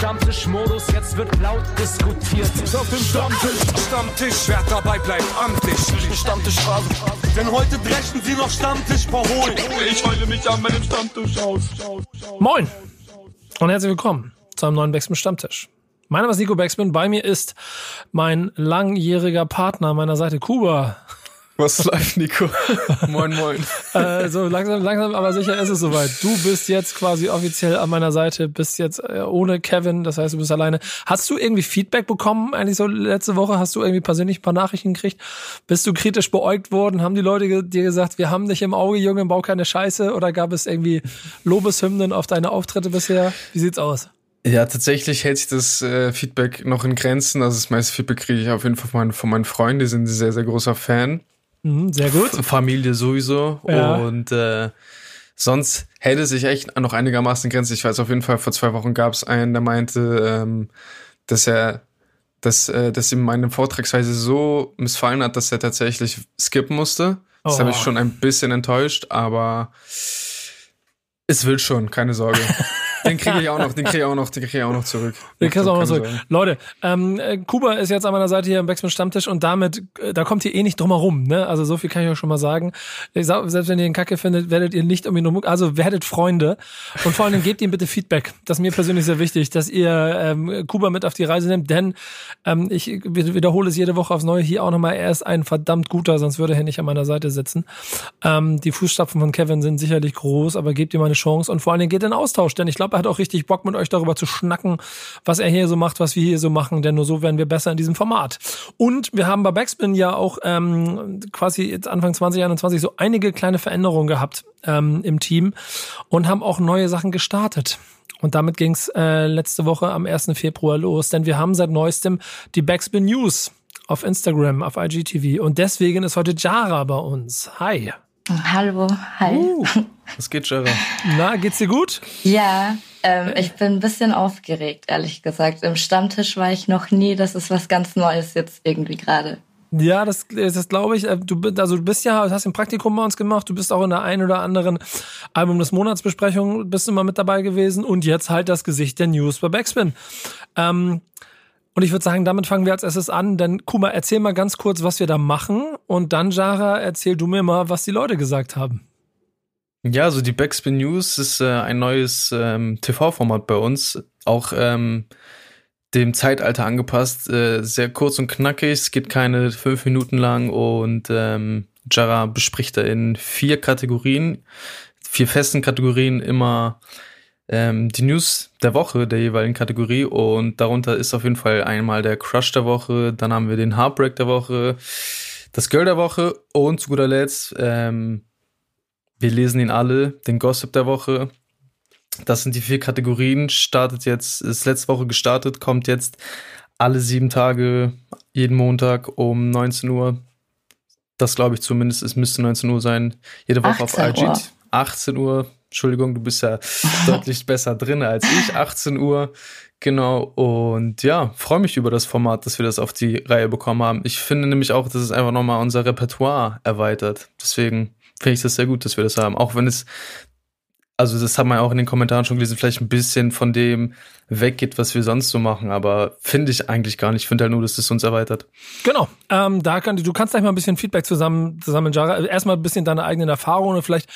Stammtischmodus, jetzt wird laut diskutiert. Auf dem Stammtisch, Stammtisch, wer dabei bleibt, amtlich. Stammtisch Phase. Denn heute brechen sie noch Stammtisch verholen. Ich heule mich an meinem Stammtisch aus. Moin und herzlich willkommen zu einem neuen Backspin Stammtisch. Mein Name ist Nico Backspin, bei mir ist mein langjähriger Partner meiner Seite, Kuba. Was läuft, Nico? moin, moin. Äh, so langsam, langsam, aber sicher ist es soweit. Du bist jetzt quasi offiziell an meiner Seite, bist jetzt äh, ohne Kevin, das heißt, du bist alleine. Hast du irgendwie Feedback bekommen, eigentlich so letzte Woche? Hast du irgendwie persönlich ein paar Nachrichten gekriegt? Bist du kritisch beäugt worden? Haben die Leute ge dir gesagt, wir haben dich im Auge, Junge, bau keine Scheiße? Oder gab es irgendwie Lobeshymnen auf deine Auftritte bisher? Wie sieht's aus? Ja, tatsächlich hält sich das äh, Feedback noch in Grenzen. Also das meiste Feedback kriege ich auf jeden Fall von meinen, von meinen Freunden, die sind sehr, sehr großer Fan. Mhm, sehr gut. Familie sowieso. Ja. Und äh, sonst hält es sich echt noch einigermaßen in Grenzen. Ich weiß auf jeden Fall, vor zwei Wochen gab es einen, der meinte, ähm, dass er dass, äh, dass ihm meine Vortragsweise so missfallen hat, dass er tatsächlich skippen musste. Das oh. habe ich schon ein bisschen enttäuscht, aber es wird schon, keine Sorge. Den kriege ich auch noch, den kriege ich auch noch, den kriege ich auch noch zurück. Den kriegst du auch noch zurück. Sagen. Leute, ähm, äh, Kuba ist jetzt an meiner Seite hier im Backspin Stammtisch und damit, äh, da kommt ihr eh nicht drum herum, ne? Also so viel kann ich euch schon mal sagen. Selbst wenn ihr ihn kacke findet, werdet ihr nicht um ihn rum, also werdet Freunde und vor allem gebt ihm bitte Feedback. Das ist mir persönlich sehr wichtig, dass ihr ähm, Kuba mit auf die Reise nehmt, denn ähm, ich wiederhole es jede Woche aufs Neue hier auch nochmal, er ist ein verdammt guter, sonst würde er nicht an meiner Seite sitzen. Ähm, die Fußstapfen von Kevin sind sicherlich groß, aber gebt ihm eine Chance und vor allem geht in Austausch, denn ich glaube, er hat auch richtig Bock mit euch darüber zu schnacken, was er hier so macht, was wir hier so machen, denn nur so werden wir besser in diesem Format. Und wir haben bei Backspin ja auch ähm, quasi jetzt Anfang 2021 so einige kleine Veränderungen gehabt ähm, im Team und haben auch neue Sachen gestartet. Und damit ging's äh, letzte Woche am 1. Februar los, denn wir haben seit neuestem die Backspin News auf Instagram, auf IGTV. Und deswegen ist heute Jara bei uns. Hi. Hallo, hi. Uh, was geht, Jara? Na, geht's dir gut? Ja, ähm, ich bin ein bisschen aufgeregt, ehrlich gesagt. Im Stammtisch war ich noch nie. Das ist was ganz Neues jetzt irgendwie gerade. Ja, das, das glaube ich. Äh, du, also du bist ja, hast ein Praktikum bei uns gemacht. Du bist auch in der einen oder anderen Album des Monats Besprechung bist mal mit dabei gewesen und jetzt halt das Gesicht der News bei Backspin. Ähm, und ich würde sagen, damit fangen wir als erstes an. Denn Kuma, erzähl mal ganz kurz, was wir da machen. Und dann, Jara, erzähl du mir mal, was die Leute gesagt haben. Ja, also die Backspin News ist äh, ein neues ähm, TV-Format bei uns, auch ähm, dem Zeitalter angepasst, äh, sehr kurz und knackig, es geht keine fünf Minuten lang und ähm, Jara bespricht da in vier Kategorien, vier festen Kategorien immer ähm, die News der Woche der jeweiligen Kategorie und darunter ist auf jeden Fall einmal der Crush der Woche, dann haben wir den Heartbreak der Woche, das Girl der Woche und zu guter Letzt ähm, wir lesen ihn alle, den Gossip der Woche. Das sind die vier Kategorien. Startet jetzt, ist letzte Woche gestartet, kommt jetzt alle sieben Tage, jeden Montag um 19 Uhr. Das glaube ich zumindest, es müsste 19 Uhr sein. Jede Woche auf IG. Uhr. 18 Uhr. Entschuldigung, du bist ja deutlich besser drin als ich. 18 Uhr. Genau. Und ja, freue mich über das Format, dass wir das auf die Reihe bekommen haben. Ich finde nämlich auch, dass es einfach nochmal unser Repertoire erweitert. Deswegen finde ich das sehr gut, dass wir das haben. Auch wenn es, also das hat man auch in den Kommentaren schon gelesen, vielleicht ein bisschen von dem weggeht, was wir sonst so machen. Aber finde ich eigentlich gar nicht. Ich finde halt nur, dass das uns erweitert. Genau. Ähm, da kann, du kannst gleich mal ein bisschen Feedback zusammen, zusammen, Jara. Erstmal ein bisschen deine eigenen Erfahrungen und vielleicht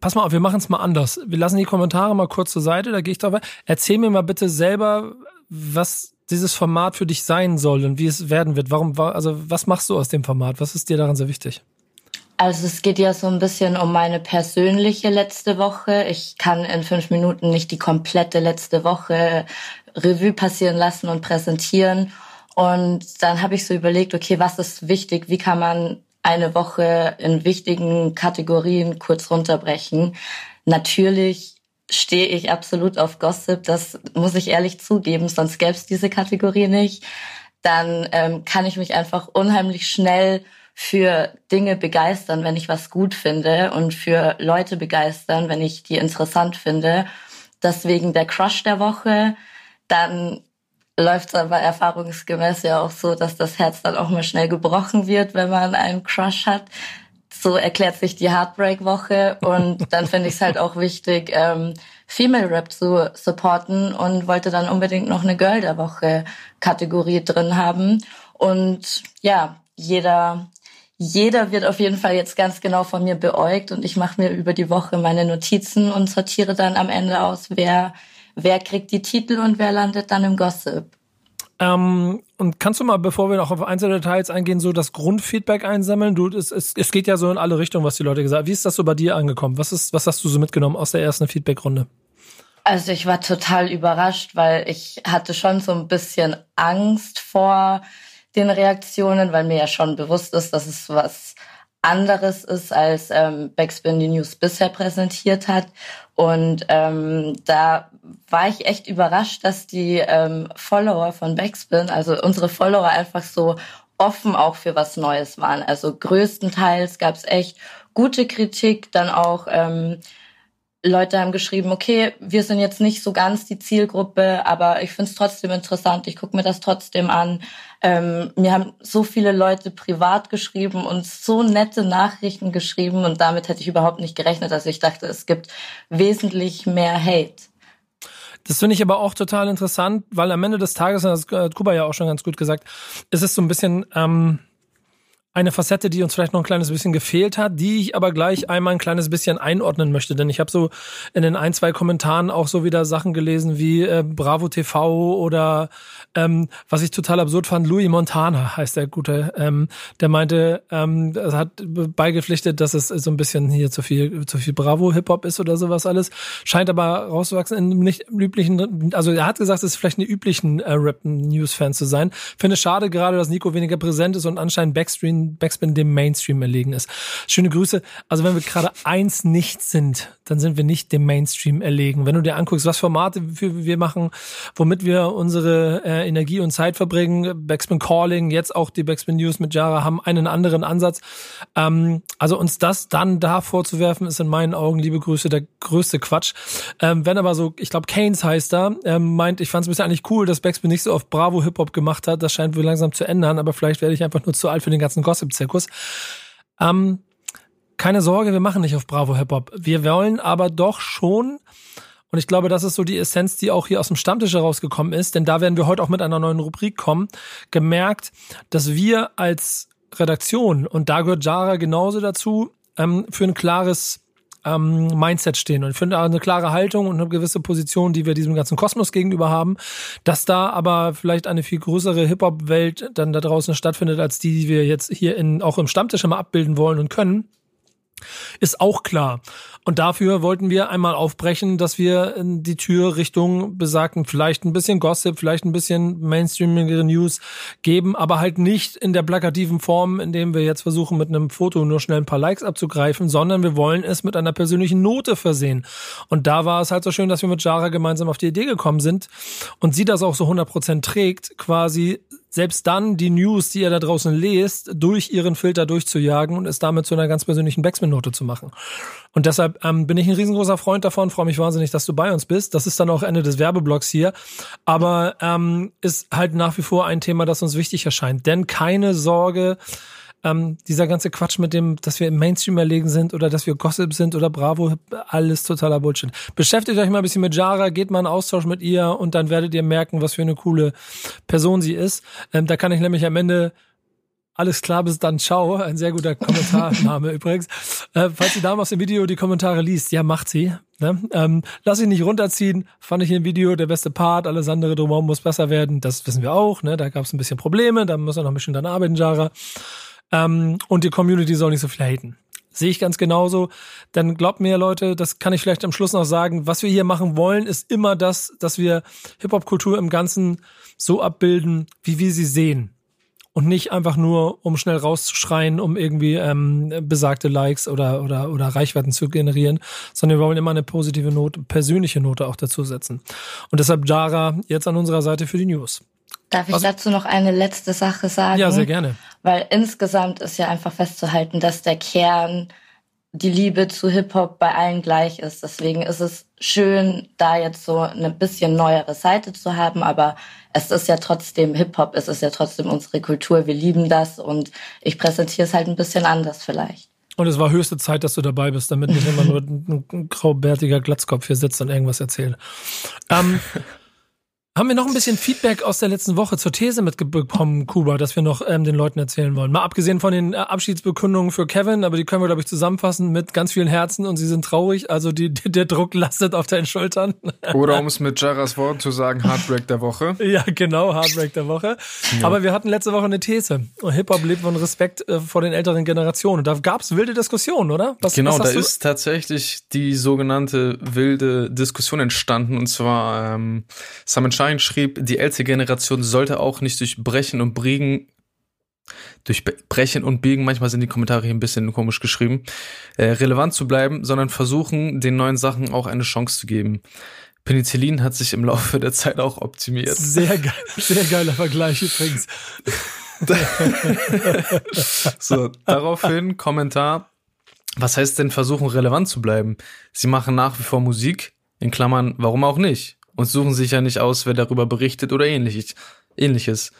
Pass mal auf, wir machen es mal anders. Wir lassen die Kommentare mal kurz zur Seite, da gehe ich drauf. Erzähl mir mal bitte selber, was dieses Format für dich sein soll und wie es werden wird. Warum, also was machst du aus dem Format? Was ist dir daran sehr wichtig? Also es geht ja so ein bisschen um meine persönliche letzte Woche. Ich kann in fünf Minuten nicht die komplette letzte Woche Revue passieren lassen und präsentieren. Und dann habe ich so überlegt, okay, was ist wichtig? Wie kann man eine Woche in wichtigen Kategorien kurz runterbrechen? Natürlich stehe ich absolut auf Gossip, das muss ich ehrlich zugeben, sonst gäbe es diese Kategorie nicht. Dann ähm, kann ich mich einfach unheimlich schnell für Dinge begeistern, wenn ich was gut finde und für Leute begeistern, wenn ich die interessant finde. Deswegen der Crush der Woche. Dann läuft es aber erfahrungsgemäß ja auch so, dass das Herz dann auch mal schnell gebrochen wird, wenn man einen Crush hat. So erklärt sich die Heartbreak-Woche und dann finde ich es halt auch wichtig, ähm, Female Rap zu supporten und wollte dann unbedingt noch eine Girl der Woche Kategorie drin haben. Und ja, jeder jeder wird auf jeden Fall jetzt ganz genau von mir beäugt und ich mache mir über die Woche meine Notizen und sortiere dann am Ende aus, wer, wer kriegt die Titel und wer landet dann im Gossip. Ähm, und kannst du mal, bevor wir noch auf einzelne Details eingehen, so das Grundfeedback einsammeln? Du, es, es, es geht ja so in alle Richtungen, was die Leute gesagt haben. Wie ist das so bei dir angekommen? Was, ist, was hast du so mitgenommen aus der ersten Feedbackrunde? Also ich war total überrascht, weil ich hatte schon so ein bisschen Angst vor den Reaktionen, weil mir ja schon bewusst ist, dass es was anderes ist, als ähm, Backspin die News bisher präsentiert hat. Und ähm, da war ich echt überrascht, dass die ähm, Follower von Backspin, also unsere Follower einfach so offen auch für was Neues waren. Also größtenteils gab es echt gute Kritik, dann auch ähm, Leute haben geschrieben, okay, wir sind jetzt nicht so ganz die Zielgruppe, aber ich finde es trotzdem interessant, ich gucke mir das trotzdem an. Ähm, mir haben so viele Leute privat geschrieben und so nette Nachrichten geschrieben und damit hätte ich überhaupt nicht gerechnet. Also ich dachte, es gibt wesentlich mehr Hate. Das finde ich aber auch total interessant, weil am Ende des Tages, das hat Kuba ja auch schon ganz gut gesagt, ist es so ein bisschen... Ähm eine Facette, die uns vielleicht noch ein kleines bisschen gefehlt hat, die ich aber gleich einmal ein kleines bisschen einordnen möchte. Denn ich habe so in den ein, zwei Kommentaren auch so wieder Sachen gelesen wie äh, Bravo TV oder ähm, was ich total absurd fand, Louis Montana heißt der Gute, ähm, der meinte, ähm, er hat beigepflichtet, dass es so ein bisschen hier zu viel, zu viel Bravo-Hip-Hop ist oder sowas alles. Scheint aber rauszuwachsen in nicht üblichen, also er hat gesagt, es ist vielleicht eine üblichen äh, Rap-News-Fan zu sein. Finde es schade gerade, dass Nico weniger präsent ist und anscheinend Backstream Backspin dem Mainstream erlegen ist. Schöne Grüße. Also wenn wir gerade eins nicht sind, dann sind wir nicht dem Mainstream erlegen. Wenn du dir anguckst, was Formate wir machen, womit wir unsere äh, Energie und Zeit verbringen, Backspin Calling, jetzt auch die Backspin News mit Jara haben einen anderen Ansatz. Ähm, also uns das dann da vorzuwerfen, ist in meinen Augen, liebe Grüße, der größte Quatsch. Ähm, wenn aber so, ich glaube, Keynes heißt da, ähm, meint, ich fand es bisher eigentlich cool, dass Backspin nicht so oft Bravo Hip-Hop gemacht hat. Das scheint wohl langsam zu ändern, aber vielleicht werde ich einfach nur zu alt für den ganzen Gossip-Zirkus. Ähm, keine Sorge, wir machen nicht auf Bravo Hip Hop. Wir wollen aber doch schon, und ich glaube, das ist so die Essenz, die auch hier aus dem Stammtisch herausgekommen ist, denn da werden wir heute auch mit einer neuen Rubrik kommen, gemerkt, dass wir als Redaktion, und da gehört Jara genauso dazu, ähm, für ein klares ähm, Mindset stehen. Und ich finde eine klare Haltung und eine gewisse Position, die wir diesem ganzen Kosmos gegenüber haben, dass da aber vielleicht eine viel größere Hip-Hop-Welt dann da draußen stattfindet, als die, die wir jetzt hier in, auch im Stammtisch immer abbilden wollen und können ist auch klar. Und dafür wollten wir einmal aufbrechen, dass wir die Tür Richtung besagten, vielleicht ein bisschen Gossip, vielleicht ein bisschen mainstreamigere News geben, aber halt nicht in der plakativen Form, indem wir jetzt versuchen, mit einem Foto nur schnell ein paar Likes abzugreifen, sondern wir wollen es mit einer persönlichen Note versehen. Und da war es halt so schön, dass wir mit Jara gemeinsam auf die Idee gekommen sind und sie das auch so 100% trägt, quasi selbst dann die News, die ihr da draußen lest, durch ihren Filter durchzujagen und es damit zu einer ganz persönlichen Backspin-Note zu machen. Und deshalb ähm, bin ich ein riesengroßer Freund davon, freue mich wahnsinnig, dass du bei uns bist. Das ist dann auch Ende des Werbeblocks hier. Aber ähm, ist halt nach wie vor ein Thema, das uns wichtig erscheint. Denn keine Sorge, ähm, dieser ganze Quatsch mit dem, dass wir im Mainstream erlegen sind oder dass wir Gossip sind oder Bravo, alles totaler Bullshit. Beschäftigt euch mal ein bisschen mit Jara, geht mal in Austausch mit ihr und dann werdet ihr merken, was für eine coole Person sie ist. Ähm, da kann ich nämlich am Ende alles klar, bis dann ciao. Ein sehr guter Kommentarname übrigens. Äh, falls die Dame aus dem Video die Kommentare liest, ja, macht sie. Ne? Ähm, lass sie nicht runterziehen. Fand ich im Video der beste Part. Alles andere drumherum muss besser werden. Das wissen wir auch. Ne? Da gab es ein bisschen Probleme. Da muss er noch ein bisschen dran arbeiten, Jara. Ähm, und die Community soll nicht so viel haten. Sehe ich ganz genauso. Dann glaubt mir, Leute, das kann ich vielleicht am Schluss noch sagen. Was wir hier machen wollen, ist immer das, dass wir Hip-Hop-Kultur im Ganzen so abbilden, wie wir sie sehen. Und nicht einfach nur, um schnell rauszuschreien, um irgendwie ähm, besagte Likes oder, oder, oder Reichweiten zu generieren, sondern wir wollen immer eine positive Note, persönliche Note auch dazu setzen. Und deshalb Jara jetzt an unserer Seite für die News. Darf ich Was? dazu noch eine letzte Sache sagen? Ja, sehr gerne. Weil insgesamt ist ja einfach festzuhalten, dass der Kern die Liebe zu Hip-Hop bei allen gleich ist. Deswegen ist es schön, da jetzt so eine bisschen neuere Seite zu haben, aber es ist ja trotzdem Hip-Hop, es ist ja trotzdem unsere Kultur, wir lieben das und ich präsentiere es halt ein bisschen anders vielleicht. Und es war höchste Zeit, dass du dabei bist, damit nicht immer nur ein, graubärtiger Glatzkopf hier sitzt und irgendwas erzählt. Ähm, haben wir noch ein bisschen Feedback aus der letzten Woche zur These mitbekommen, Kuba, dass wir noch ähm, den Leuten erzählen wollen? Mal abgesehen von den äh, Abschiedsbekundungen für Kevin, aber die können wir, glaube ich, zusammenfassen mit ganz vielen Herzen und sie sind traurig. Also die, die, der Druck lastet auf deinen Schultern. Oder um es mit Jaras Worten zu sagen, Heartbreak der Woche. Ja, genau, Heartbreak der Woche. Ja. Aber wir hatten letzte Woche eine These. Hip-Hop lebt von Respekt äh, vor den älteren Generationen. Und da gab es wilde Diskussionen, oder? Was, genau, was da ist tatsächlich die sogenannte wilde Diskussion entstanden. Und zwar ähm, Simon Shine schrieb, die ältere Generation sollte auch nicht durch Brechen und Biegen durch Brechen und Biegen, manchmal sind die Kommentare hier ein bisschen komisch geschrieben, äh, relevant zu bleiben, sondern versuchen, den neuen Sachen auch eine Chance zu geben. Penicillin hat sich im Laufe der Zeit auch optimiert. Sehr geil, sehr geiler Vergleich übrigens. so, daraufhin Kommentar. Was heißt denn versuchen, relevant zu bleiben? Sie machen nach wie vor Musik, in Klammern, warum auch nicht? Und suchen sich ja nicht aus, wer darüber berichtet oder ähnliches. ähnliches.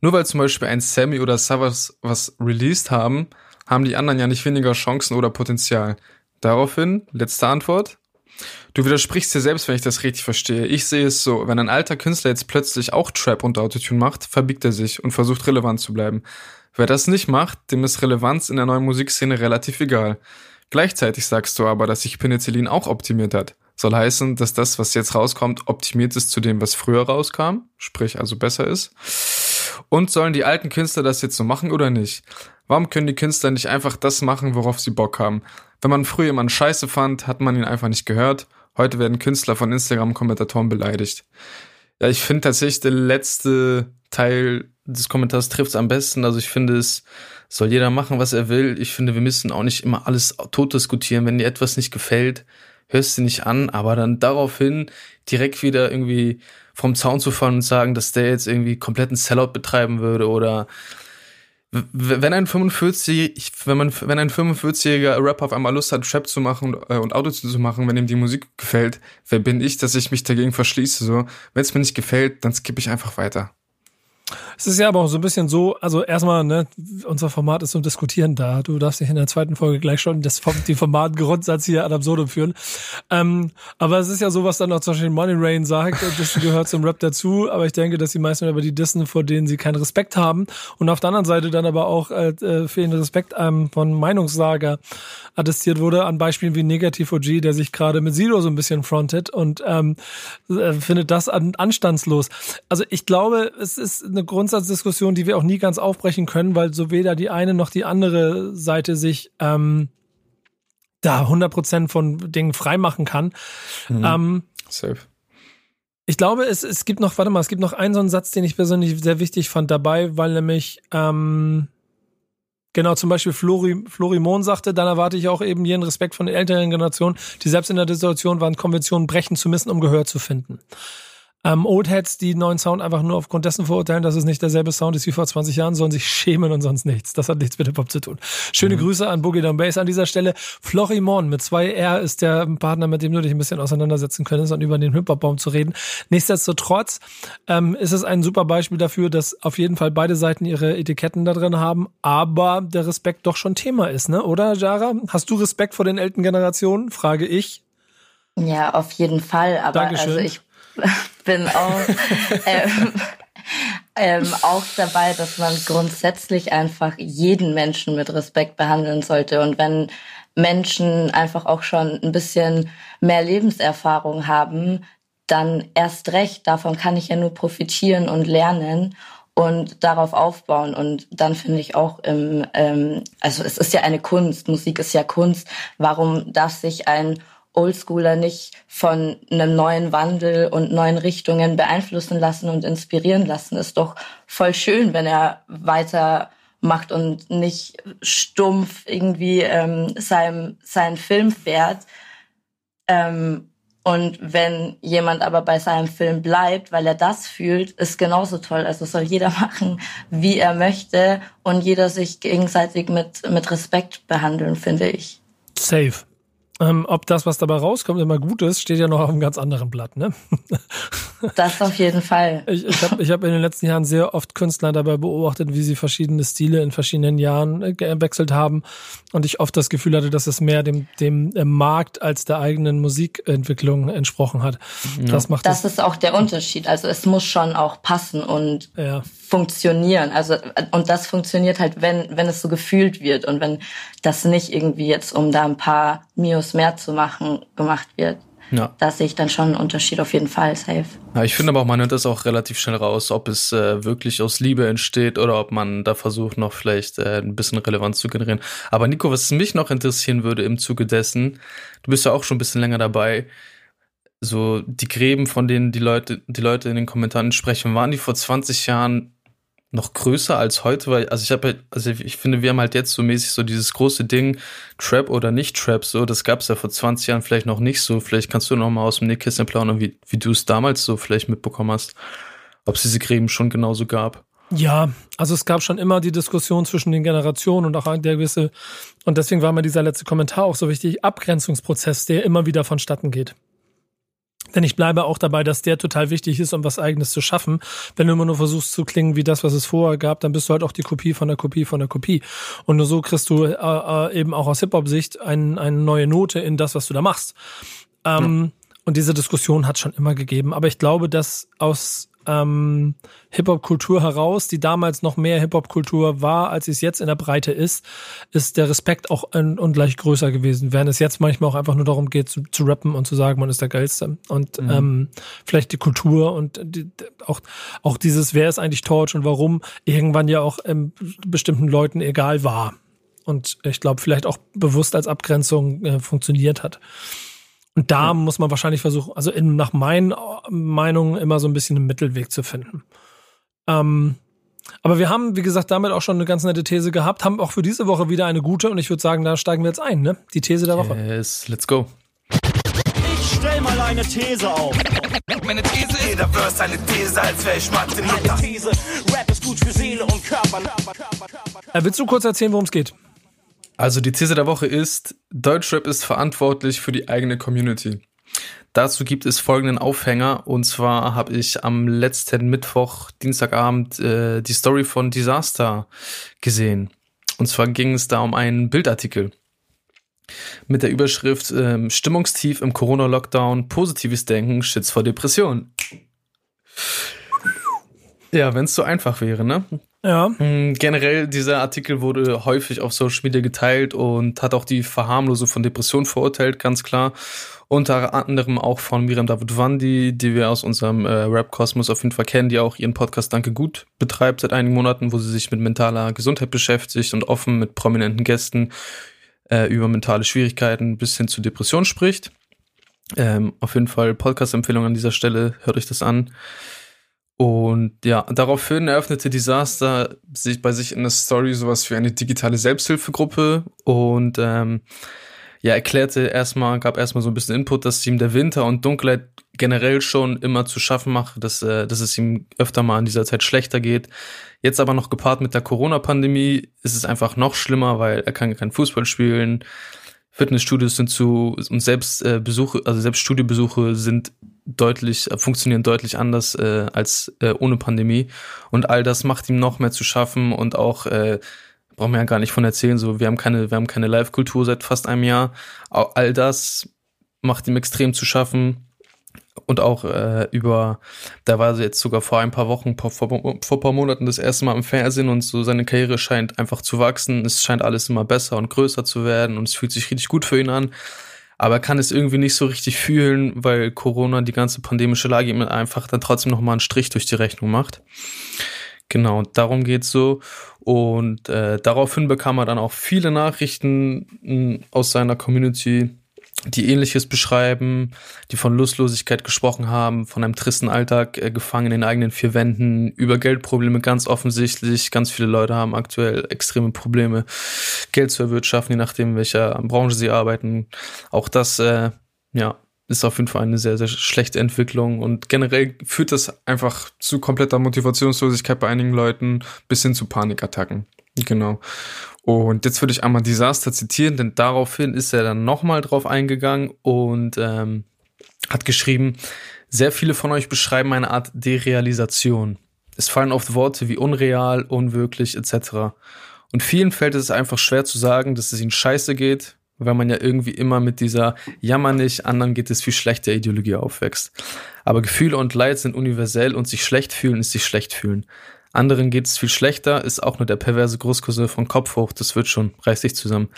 Nur weil zum Beispiel ein Sammy oder Savas was released haben, haben die anderen ja nicht weniger Chancen oder Potenzial. Daraufhin, letzte Antwort. Du widersprichst dir selbst, wenn ich das richtig verstehe. Ich sehe es so, wenn ein alter Künstler jetzt plötzlich auch Trap und Autotune macht, verbiegt er sich und versucht relevant zu bleiben. Wer das nicht macht, dem ist Relevanz in der neuen Musikszene relativ egal. Gleichzeitig sagst du aber, dass sich Penicillin auch optimiert hat. Soll heißen, dass das, was jetzt rauskommt, optimiert ist zu dem, was früher rauskam, sprich also besser ist. Und sollen die alten Künstler das jetzt so machen oder nicht? Warum können die Künstler nicht einfach das machen, worauf sie Bock haben? Wenn man früher jemanden scheiße fand, hat man ihn einfach nicht gehört. Heute werden Künstler von Instagram-Kommentatoren beleidigt. Ja, ich finde tatsächlich der letzte Teil des Kommentars trifft es am besten. Also ich finde es soll jeder machen, was er will. Ich finde, wir müssen auch nicht immer alles tot diskutieren. Wenn dir etwas nicht gefällt, hörst du nicht an, aber dann daraufhin direkt wieder irgendwie vom Zaun zu fallen und sagen, dass der jetzt irgendwie kompletten Sellout betreiben würde oder wenn ein 45, wenn man, wenn ein 45-jähriger Rapper auf einmal Lust hat, Trap zu machen und, äh, und Auto zu machen, wenn ihm die Musik gefällt, wer bin ich, dass ich mich dagegen verschließe? So, wenn es mir nicht gefällt, dann skippe ich einfach weiter. Es ist ja aber auch so ein bisschen so, also erstmal, ne, unser Format ist zum Diskutieren da. Du darfst dich in der zweiten Folge gleich schon das, die Formatgrundsatz hier ad absurdum führen. Ähm, aber es ist ja so, was dann auch zum Beispiel Money Rain sagt, das gehört zum Rap dazu, aber ich denke, dass die meisten über die dissen, vor denen sie keinen Respekt haben und auf der anderen Seite dann aber auch äh, äh fehlenden Respekt ähm, von Meinungssager attestiert wurde, an Beispielen wie Negativ OG, der sich gerade mit Sido so ein bisschen frontet und ähm, äh, findet das an, anstandslos. Also ich glaube, es ist eine Grundsatzdiskussion, die wir auch nie ganz aufbrechen können, weil so weder die eine noch die andere Seite sich ähm, da 100% von Dingen freimachen kann. Mhm. Ähm, Safe. Ich glaube, es, es gibt noch, warte mal, es gibt noch einen so einen Satz, den ich persönlich sehr wichtig fand dabei, weil nämlich, ähm, genau, zum Beispiel Flori, Florimon sagte, dann erwarte ich auch eben jeden Respekt von der älteren Generation, die selbst in der Situation waren, Konventionen brechen zu müssen, um Gehör zu finden ähm, Oldheads, die neuen Sound einfach nur aufgrund dessen verurteilen, dass es nicht derselbe Sound ist wie vor 20 Jahren, sollen sich schämen und sonst nichts. Das hat nichts mit Hip-Hop zu tun. Schöne mhm. Grüße an Boogie Down Bass an dieser Stelle. Florimon mit zwei R ist der Partner, mit dem du dich ein bisschen auseinandersetzen könntest und über den Hip-Hop-Baum zu reden. Nichtsdestotrotz ähm, ist es ein super Beispiel dafür, dass auf jeden Fall beide Seiten ihre Etiketten da drin haben, aber der Respekt doch schon Thema ist, ne? Oder, Jara? Hast du Respekt vor den älteren Generationen? Frage ich. Ja, auf jeden Fall. Aber Dankeschön. also ich bin auch, ähm, ähm, auch dabei, dass man grundsätzlich einfach jeden Menschen mit Respekt behandeln sollte. Und wenn Menschen einfach auch schon ein bisschen mehr Lebenserfahrung haben, dann erst recht. Davon kann ich ja nur profitieren und lernen und darauf aufbauen. Und dann finde ich auch im, ähm, also es ist ja eine Kunst, Musik ist ja Kunst. Warum darf sich ein Oldschooler nicht von einem neuen Wandel und neuen Richtungen beeinflussen lassen und inspirieren lassen. Ist doch voll schön, wenn er weiter macht und nicht stumpf irgendwie ähm, sein, sein Film fährt. Ähm, und wenn jemand aber bei seinem Film bleibt, weil er das fühlt, ist genauso toll. Also soll jeder machen, wie er möchte und jeder sich gegenseitig mit, mit Respekt behandeln, finde ich. Safe. Ähm, ob das, was dabei rauskommt, immer gut ist, steht ja noch auf einem ganz anderen Blatt, ne? Das auf jeden Fall. Ich, ich habe ich hab in den letzten Jahren sehr oft Künstler dabei beobachtet, wie sie verschiedene Stile in verschiedenen Jahren äh, gewechselt haben. Und ich oft das Gefühl hatte, dass es mehr dem, dem äh, Markt als der eigenen Musikentwicklung entsprochen hat. Ja. Das macht Das ist auch der Unterschied. Also es muss schon auch passen und ja. funktionieren. Also, und das funktioniert halt, wenn, wenn es so gefühlt wird und wenn das nicht irgendwie jetzt, um da ein paar Mios mehr zu machen, gemacht wird. Ja. Da sehe ich dann schon einen Unterschied auf jeden Fall, safe. Ja, ich finde aber auch, man hört das auch relativ schnell raus, ob es äh, wirklich aus Liebe entsteht oder ob man da versucht, noch vielleicht äh, ein bisschen Relevanz zu generieren. Aber Nico, was mich noch interessieren würde im Zuge dessen, du bist ja auch schon ein bisschen länger dabei, so die Gräben, von denen die Leute, die Leute in den Kommentaren sprechen, waren die vor 20 Jahren noch größer als heute, weil, also ich habe halt, also ich finde, wir haben halt jetzt so mäßig so dieses große Ding, Trap oder nicht Trap, so, das gab's ja vor 20 Jahren vielleicht noch nicht so. Vielleicht kannst du noch mal aus dem Nähkissen plaudern, wie, wie du es damals so vielleicht mitbekommen hast, ob es diese Gräben schon genauso gab. Ja, also es gab schon immer die Diskussion zwischen den Generationen und auch der gewisse, und deswegen war mir dieser letzte Kommentar auch so wichtig, Abgrenzungsprozess, der immer wieder vonstatten geht. Denn ich bleibe auch dabei, dass der total wichtig ist, um was Eigenes zu schaffen. Wenn du immer nur versuchst zu klingen wie das, was es vorher gab, dann bist du halt auch die Kopie von der Kopie von der Kopie. Und nur so kriegst du äh, äh, eben auch aus Hip-Hop-Sicht ein, eine neue Note in das, was du da machst. Ähm, ja. Und diese Diskussion hat schon immer gegeben. Aber ich glaube, dass aus ähm, Hip-Hop-Kultur heraus, die damals noch mehr Hip-Hop-Kultur war, als es jetzt in der Breite ist, ist der Respekt auch ungleich größer gewesen. Während es jetzt manchmal auch einfach nur darum geht, zu, zu rappen und zu sagen, man ist der Geilste. Und mhm. ähm, vielleicht die Kultur und die, auch, auch dieses, wer ist eigentlich Torch und warum, irgendwann ja auch ähm, bestimmten Leuten egal war. Und ich glaube, vielleicht auch bewusst als Abgrenzung äh, funktioniert hat. Und da ja. muss man wahrscheinlich versuchen, also in, nach meinen Meinungen immer so ein bisschen einen Mittelweg zu finden. Ähm, aber wir haben, wie gesagt, damit auch schon eine ganz nette These gehabt, haben auch für diese Woche wieder eine gute und ich würde sagen, da steigen wir jetzt ein, ne? Die These der Woche. Yes, let's go. Ich stell mal eine These auf. Meine These ist, jeder Verse eine These, als wäre ich Martin Luther. These, Rap ist gut für Seele und Körper. Äh, willst du kurz erzählen, worum es geht? Also die These der Woche ist, Deutschrap ist verantwortlich für die eigene Community. Dazu gibt es folgenden Aufhänger. Und zwar habe ich am letzten Mittwoch, Dienstagabend, äh, die Story von Disaster gesehen. Und zwar ging es da um einen Bildartikel mit der Überschrift äh, Stimmungstief im Corona-Lockdown, positives Denken, Schütz vor Depression. Ja, wenn es so einfach wäre, ne? Ja. Mm, generell, dieser Artikel wurde häufig auf Social Media geteilt und hat auch die Verharmlosung von Depressionen verurteilt, ganz klar. Unter anderem auch von Miriam David Wandi, die wir aus unserem äh, Rap-Kosmos auf jeden Fall kennen, die auch ihren Podcast Danke Gut betreibt seit einigen Monaten, wo sie sich mit mentaler Gesundheit beschäftigt und offen mit prominenten Gästen äh, über mentale Schwierigkeiten bis hin zu Depressionen spricht. Ähm, auf jeden Fall Podcast-Empfehlung an dieser Stelle, hört euch das an. Und ja, daraufhin eröffnete Disaster sich bei sich in der Story sowas wie eine digitale Selbsthilfegruppe und ähm, ja, erklärte erstmal, gab erstmal so ein bisschen Input, dass ihm der Winter und Dunkelheit generell schon immer zu schaffen macht, dass, äh, dass es ihm öfter mal in dieser Zeit schlechter geht. Jetzt aber noch gepaart mit der Corona-Pandemie ist es einfach noch schlimmer, weil er kann keinen Fußball spielen. Fitnessstudios sind zu und selbst äh, Besuche, also selbst Studiobesuche sind deutlich, äh, funktionieren deutlich anders äh, als äh, ohne Pandemie. Und all das macht ihm noch mehr zu schaffen und auch, äh, brauchen wir ja gar nicht von erzählen, so wir haben keine, wir haben keine Live-Kultur seit fast einem Jahr. All das macht ihm extrem zu schaffen. Und auch äh, über, da war sie jetzt sogar vor ein paar Wochen, vor, vor, vor ein paar Monaten das erste Mal im Fernsehen und so seine Karriere scheint einfach zu wachsen. Es scheint alles immer besser und größer zu werden und es fühlt sich richtig gut für ihn an aber er kann es irgendwie nicht so richtig fühlen, weil Corona, die ganze pandemische Lage ihm einfach dann trotzdem nochmal einen Strich durch die Rechnung macht. Genau, darum geht's so. Und äh, daraufhin bekam er dann auch viele Nachrichten mh, hm, aus seiner Community, die ähnliches beschreiben, die von Lustlosigkeit gesprochen haben, von einem tristen Alltag äh, gefangen in den eigenen vier Wänden, über Geldprobleme ganz offensichtlich. Ganz viele Leute haben aktuell extreme Probleme, Geld zu erwirtschaften, je nachdem, welcher Branche sie arbeiten. Auch das, äh, ja, ist auf jeden Fall eine sehr, sehr schlechte Entwicklung und generell führt das einfach zu kompletter Motivationslosigkeit bei einigen Leuten bis hin zu Panikattacken. Genau. Und jetzt würde ich einmal Disaster zitieren, denn daraufhin ist er dann nochmal drauf eingegangen und ähm, hat geschrieben, Sehr viele von euch beschreiben eine Art Derealisation. Es fallen oft Worte wie unreal, unwirklich etc. Und vielen fällt es einfach schwer zu sagen, dass es ihnen scheiße geht, weil man ja irgendwie immer mit dieser Jammer nicht, anderen geht es viel schlechter Ideologie aufwächst. Aber Gefühle und Leid sind universell und sich schlecht fühlen ist sich schlecht fühlen. Anderen geht es viel schlechter, ist auch nur der perverse Großcousin von Kopf hoch, das wird schon, reiß dich zusammen.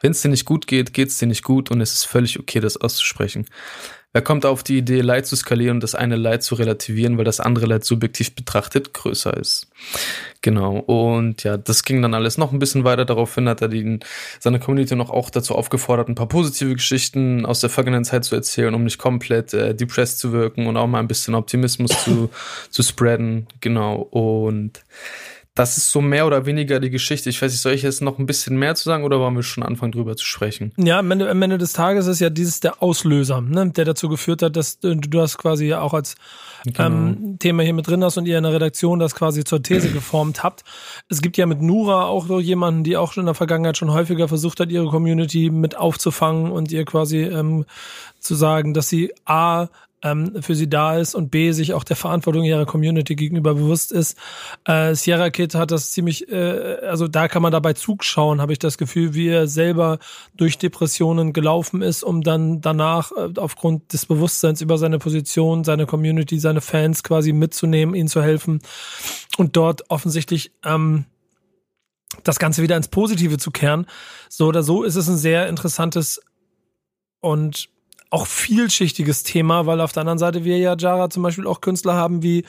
Wenn es dir nicht gut geht, geht es dir nicht gut und es ist völlig okay, das auszusprechen. Wer kommt auf die Idee, Leid zu skalieren und das eine Leid zu relativieren, weil das andere Leid subjektiv betrachtet größer ist? Genau. Und ja, das ging dann alles noch ein bisschen weiter. Daraufhin hat er die, seine Community noch auch dazu aufgefordert, ein paar positive Geschichten aus der vergangenen Zeit zu erzählen, um nicht komplett äh, depressed zu wirken und auch mal ein bisschen Optimismus zu, zu spreaden. Genau. Und das ist so mehr oder weniger die Geschichte. Ich weiß nicht, soll ich jetzt noch ein bisschen mehr zu sagen oder wollen wir schon anfangen drüber zu sprechen? Ja, am Ende, am Ende des Tages ist ja dieses der Auslöser, ne, der dazu geführt hat, dass du, du das quasi ja auch als genau. ähm, Thema hier mit drin hast und ihr in der Redaktion das quasi zur These geformt habt. Es gibt ja mit Nura auch so jemanden, die auch schon in der Vergangenheit schon häufiger versucht hat, ihre Community mit aufzufangen und ihr quasi ähm, zu sagen, dass sie A, ähm, für sie da ist und B, sich auch der Verantwortung ihrer Community gegenüber bewusst ist. Äh, Sierra Kid hat das ziemlich, äh, also da kann man dabei zuschauen, habe ich das Gefühl, wie er selber durch Depressionen gelaufen ist, um dann danach äh, aufgrund des Bewusstseins über seine Position, seine Community, seine Fans quasi mitzunehmen, ihnen zu helfen und dort offensichtlich ähm, das Ganze wieder ins Positive zu kehren. So oder so ist es ein sehr interessantes und auch vielschichtiges Thema, weil auf der anderen Seite wir ja Jara zum Beispiel auch Künstler haben wie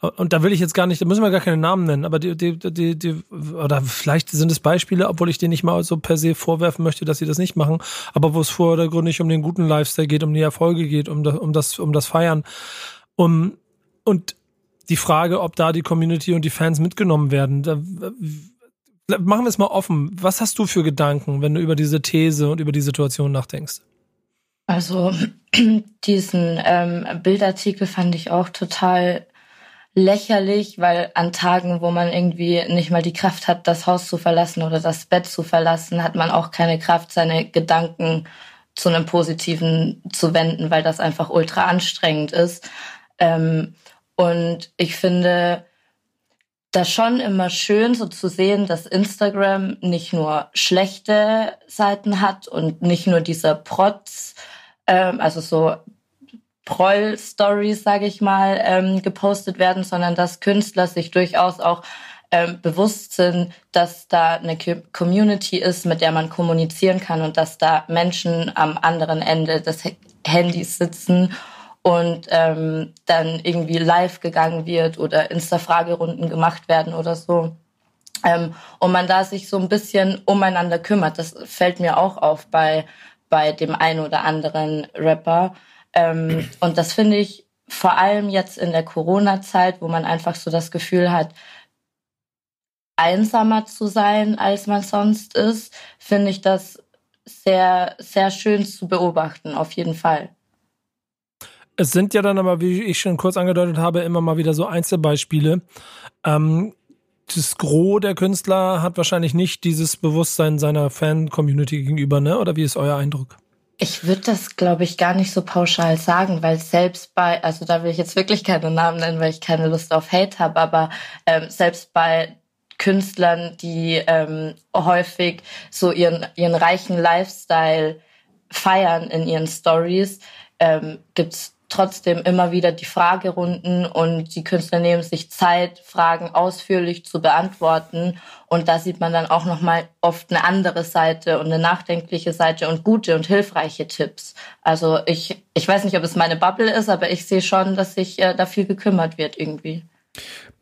und da will ich jetzt gar nicht, da müssen wir gar keine Namen nennen, aber die, die, die, die, oder vielleicht sind es Beispiele, obwohl ich denen nicht mal so per se vorwerfen möchte, dass sie das nicht machen, aber wo es vordergründig um den guten Lifestyle geht, um die Erfolge geht, um das, um das, um das Feiern. Um, und die Frage, ob da die Community und die Fans mitgenommen werden, da, machen wir es mal offen. Was hast du für Gedanken, wenn du über diese These und über die Situation nachdenkst? Also diesen ähm, Bildartikel fand ich auch total lächerlich, weil an Tagen, wo man irgendwie nicht mal die Kraft hat, das Haus zu verlassen oder das Bett zu verlassen, hat man auch keine Kraft, seine Gedanken zu einem Positiven zu wenden, weil das einfach ultra anstrengend ist. Ähm, und ich finde, das schon immer schön, so zu sehen, dass Instagram nicht nur schlechte Seiten hat und nicht nur dieser Protz, ähm, also so Proll-Stories, sage ich mal, ähm, gepostet werden, sondern dass Künstler sich durchaus auch ähm, bewusst sind, dass da eine Community ist, mit der man kommunizieren kann und dass da Menschen am anderen Ende des Handys sitzen und ähm, dann irgendwie live gegangen wird oder Insta-Fragerunden gemacht werden oder so. Ähm, und man da sich so ein bisschen umeinander kümmert. Das fällt mir auch auf bei bei dem einen oder anderen Rapper. Ähm, und das finde ich vor allem jetzt in der Corona-Zeit, wo man einfach so das Gefühl hat, einsamer zu sein, als man sonst ist, finde ich das sehr, sehr schön zu beobachten, auf jeden Fall. Es sind ja dann aber, wie ich schon kurz angedeutet habe, immer mal wieder so Einzelbeispiele. Ähm, das Gros der Künstler hat wahrscheinlich nicht dieses Bewusstsein seiner Fan-Community gegenüber, ne? Oder wie ist euer Eindruck? Ich würde das, glaube ich, gar nicht so pauschal sagen, weil selbst bei, also da will ich jetzt wirklich keine Namen nennen, weil ich keine Lust auf Hate habe, aber ähm, selbst bei Künstlern, die ähm, häufig so ihren, ihren reichen Lifestyle feiern in ihren Stories, ähm, gibt's trotzdem immer wieder die Fragerunden und die Künstler nehmen sich Zeit, Fragen ausführlich zu beantworten. Und da sieht man dann auch nochmal oft eine andere Seite und eine nachdenkliche Seite und gute und hilfreiche Tipps. Also ich, ich weiß nicht, ob es meine Bubble ist, aber ich sehe schon, dass sich äh, da viel gekümmert wird irgendwie.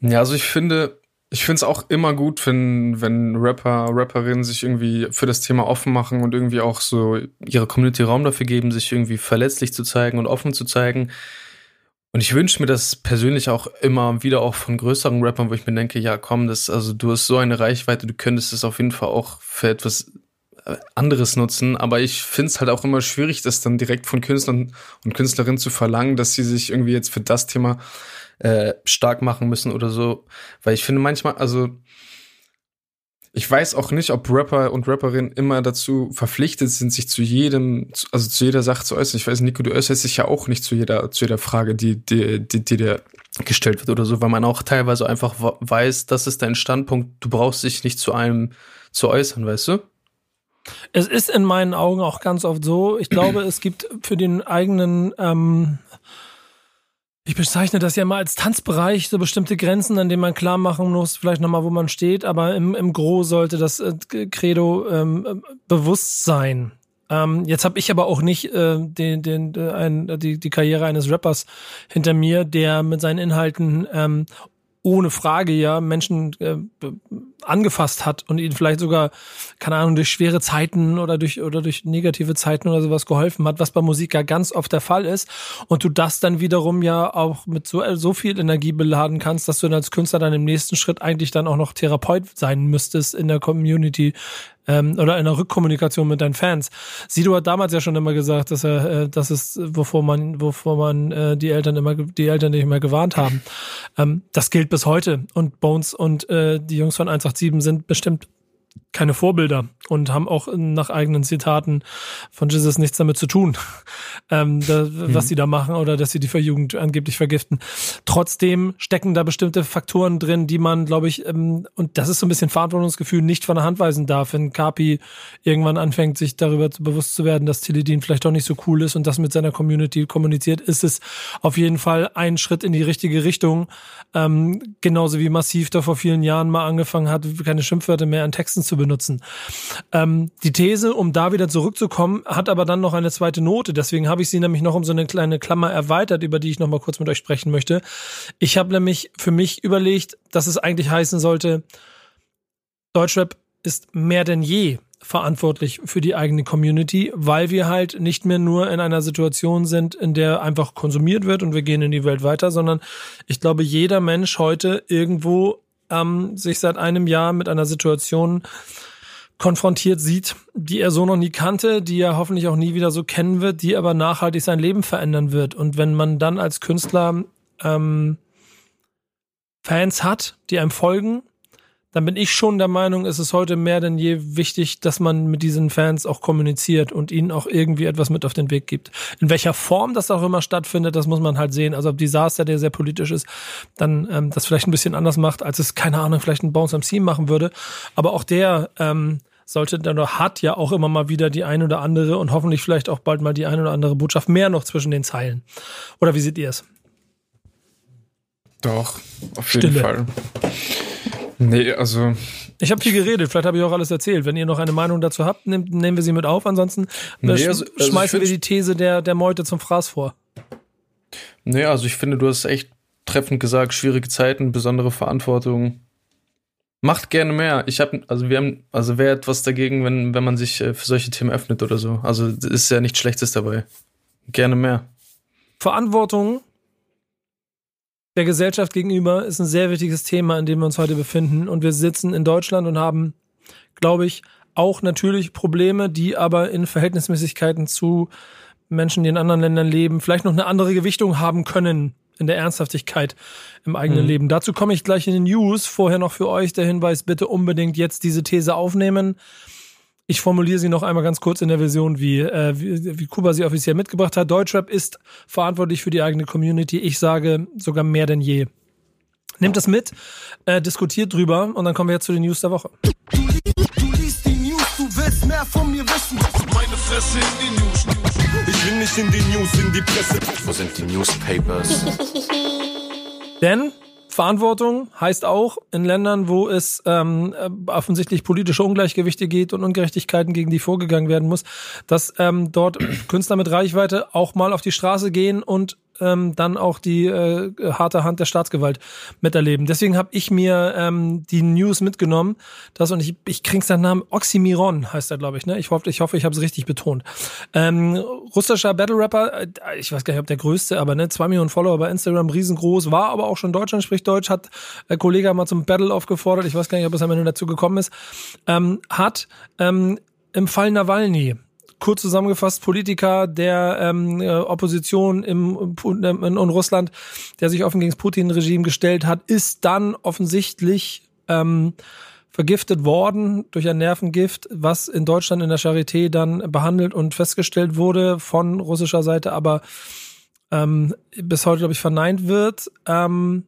Ja, also ich finde, ich finde es auch immer gut, wenn, wenn Rapper, Rapperinnen sich irgendwie für das Thema offen machen und irgendwie auch so ihre Community Raum dafür geben, sich irgendwie verletzlich zu zeigen und offen zu zeigen. Und ich wünsche mir das persönlich auch immer wieder auch von größeren Rappern, wo ich mir denke, ja komm, das, also du hast so eine Reichweite, du könntest es auf jeden Fall auch für etwas äh, anderes nutzen, aber ich finde es halt auch immer schwierig, das dann direkt von Künstlern und Künstlerinnen zu verlangen, dass sie sich irgendwie jetzt für das Thema äh, stark machen müssen oder so. Weil ich finde manchmal, also ich weiß auch nicht, ob Rapper und Rapperinnen immer dazu verpflichtet sind, sich zu jedem, also zu jeder Sache zu äußern. Ich weiß, Nico, du äußerst dich ja auch nicht zu jeder, zu jeder Frage, die, die, die, die dir gestellt wird oder so, weil man auch teilweise einfach weiß, das ist dein Standpunkt, du brauchst dich nicht zu einem zu äußern, weißt du? Es ist in meinen Augen auch ganz oft so. Ich glaube, es gibt für den eigenen ähm, ich bezeichne das ja immer als Tanzbereich, so bestimmte Grenzen, an denen man klar machen muss, vielleicht nochmal, wo man steht, aber im, im Gros sollte das äh, Credo ähm, bewusst sein. Ähm, jetzt habe ich aber auch nicht äh, den, den, äh, ein, die, die Karriere eines Rappers hinter mir, der mit seinen Inhalten ähm, ohne Frage ja Menschen äh, angefasst hat und ihnen vielleicht sogar, keine Ahnung, durch schwere Zeiten oder durch oder durch negative Zeiten oder sowas geholfen hat, was bei Musik ja ganz oft der Fall ist. Und du das dann wiederum ja auch mit so, so viel Energie beladen kannst, dass du dann als Künstler dann im nächsten Schritt eigentlich dann auch noch Therapeut sein müsstest in der Community, ähm, oder in der Rückkommunikation mit deinen Fans. Sido hat damals ja schon immer gesagt, dass er, äh, das ist, wovor man, wovor man äh, die Eltern immer, die Eltern nicht mehr gewarnt haben. Ähm, das gilt bis heute. Und Bones und äh, die Jungs von 187 sind bestimmt keine Vorbilder und haben auch nach eigenen Zitaten von Jesus nichts damit zu tun, ähm, da, mhm. was sie da machen oder dass sie die Jugend angeblich vergiften. Trotzdem stecken da bestimmte Faktoren drin, die man, glaube ich, ähm, und das ist so ein bisschen Verantwortungsgefühl, nicht von der Hand weisen darf. Wenn Kapi irgendwann anfängt, sich darüber bewusst zu werden, dass Teledin vielleicht doch nicht so cool ist und das mit seiner Community kommuniziert, ist es auf jeden Fall ein Schritt in die richtige Richtung. Ähm, genauso wie Massiv da vor vielen Jahren mal angefangen hat, keine Schimpfwörter mehr an Texten zu benutzen. Ähm, die These, um da wieder zurückzukommen, hat aber dann noch eine zweite Note. Deswegen habe ich sie nämlich noch um so eine kleine Klammer erweitert, über die ich noch mal kurz mit euch sprechen möchte. Ich habe nämlich für mich überlegt, dass es eigentlich heißen sollte, Deutschrap ist mehr denn je verantwortlich für die eigene Community, weil wir halt nicht mehr nur in einer Situation sind, in der einfach konsumiert wird und wir gehen in die Welt weiter, sondern ich glaube, jeder Mensch heute irgendwo ähm, sich seit einem Jahr mit einer Situation konfrontiert sieht, die er so noch nie kannte, die er hoffentlich auch nie wieder so kennen wird, die aber nachhaltig sein Leben verändern wird. Und wenn man dann als Künstler ähm, Fans hat, die einem folgen, dann bin ich schon der Meinung, es ist heute mehr denn je wichtig, dass man mit diesen Fans auch kommuniziert und ihnen auch irgendwie etwas mit auf den Weg gibt. In welcher Form das auch immer stattfindet, das muss man halt sehen. Also ob Disaster, der sehr politisch ist, dann ähm, das vielleicht ein bisschen anders macht, als es, keine Ahnung, vielleicht ein Bounce MC machen würde. Aber auch der ähm, sollte dann hat ja auch immer mal wieder die eine oder andere und hoffentlich vielleicht auch bald mal die eine oder andere Botschaft mehr noch zwischen den Zeilen. Oder wie seht ihr es? Doch, auf jeden Stille. Fall. Nee, also. Ich habe viel geredet, vielleicht habe ich auch alles erzählt. Wenn ihr noch eine Meinung dazu habt, nehmt, nehmen wir sie mit auf. Ansonsten nee, also, also schmeißen wir die These der, der Meute zum Fraß vor. Nee, also ich finde, du hast echt treffend gesagt, schwierige Zeiten, besondere Verantwortung. Macht gerne mehr. Ich habe, also wir haben, also wer etwas dagegen, wenn, wenn man sich äh, für solche Themen öffnet oder so. Also ist ja nichts Schlechtes dabei. Gerne mehr. Verantwortung der Gesellschaft gegenüber ist ein sehr wichtiges Thema, in dem wir uns heute befinden. Und wir sitzen in Deutschland und haben, glaube ich, auch natürlich Probleme, die aber in Verhältnismäßigkeiten zu Menschen, die in anderen Ländern leben, vielleicht noch eine andere Gewichtung haben können in der Ernsthaftigkeit im eigenen mhm. Leben. Dazu komme ich gleich in den News. Vorher noch für euch der Hinweis, bitte unbedingt jetzt diese These aufnehmen. Ich formuliere sie noch einmal ganz kurz in der Version, wie, äh, wie, wie Kuba sie offiziell mitgebracht hat. Deutschrap ist verantwortlich für die eigene Community. Ich sage sogar mehr denn je. Nehmt das mit, äh, diskutiert drüber und dann kommen wir jetzt zu den News der Woche. Du, du liest die News, du willst mehr von mir wissen. Meine Fresse in die News. Ich will nicht in die News, in die Presse. Wo sind die Newspapers? Denn Verantwortung heißt auch in Ländern, wo es ähm, äh, offensichtlich politische Ungleichgewichte geht und Ungerechtigkeiten, gegen die vorgegangen werden muss, dass ähm, dort Künstler mit Reichweite auch mal auf die Straße gehen und ähm, dann auch die äh, harte Hand der Staatsgewalt miterleben. Deswegen habe ich mir ähm, die News mitgenommen. Das und ich, ich krieg's seinen Namen Oxymiron heißt er, glaube ich. Ne? Ich hoffe, ich hoffe, ich habe es richtig betont. Ähm, russischer Battle Rapper, äh, ich weiß gar nicht, ob der größte, aber ne, zwei Millionen Follower bei Instagram, riesengroß, war aber auch schon Deutschland spricht Deutsch, hat äh, Kollege mal zum Battle aufgefordert. Ich weiß gar nicht, ob es am Ende dazu gekommen ist. Ähm, hat ähm, im Fall Nawalny kurz zusammengefasst Politiker der ähm, äh, Opposition im, in, in Russland, der sich offen gegen das Putin-Regime gestellt hat, ist dann offensichtlich ähm, vergiftet worden durch ein Nervengift, was in Deutschland in der Charité dann behandelt und festgestellt wurde von russischer Seite, aber ähm, bis heute, glaube ich, verneint wird. Ähm,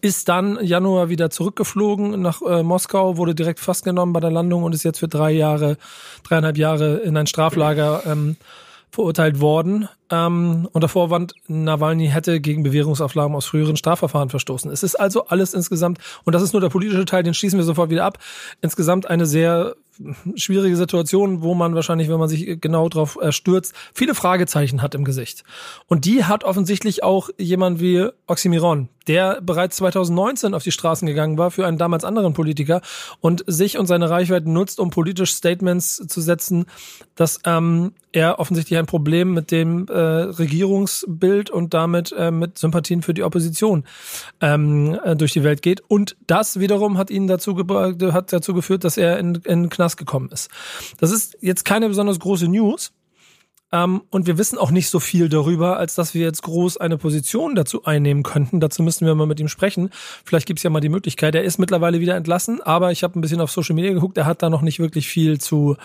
ist dann Januar wieder zurückgeflogen nach äh, Moskau, wurde direkt festgenommen bei der Landung und ist jetzt für drei Jahre, dreieinhalb Jahre in ein Straflager ähm, verurteilt worden ähm, unter Vorwand, Nawalny hätte gegen Bewährungsauflagen aus früheren Strafverfahren verstoßen. Es ist also alles insgesamt, und das ist nur der politische Teil, den schließen wir sofort wieder ab, insgesamt eine sehr schwierige Situation, wo man wahrscheinlich, wenn man sich genau drauf stürzt, viele Fragezeichen hat im Gesicht. Und die hat offensichtlich auch jemand wie Oxymiron, der bereits 2019 auf die Straßen gegangen war für einen damals anderen Politiker und sich und seine Reichweite nutzt, um politisch Statements zu setzen, dass ähm, er offensichtlich ein Problem mit dem äh, Regierungsbild und damit äh, mit Sympathien für die Opposition ähm, äh, durch die Welt geht. Und das wiederum hat ihn dazu, hat dazu geführt, dass er in, in den Knast gekommen ist. Das ist jetzt keine besonders große News. Ähm, und wir wissen auch nicht so viel darüber, als dass wir jetzt groß eine Position dazu einnehmen könnten. Dazu müssten wir mal mit ihm sprechen. Vielleicht gibt es ja mal die Möglichkeit. Er ist mittlerweile wieder entlassen, aber ich habe ein bisschen auf Social Media geguckt. Er hat da noch nicht wirklich viel zu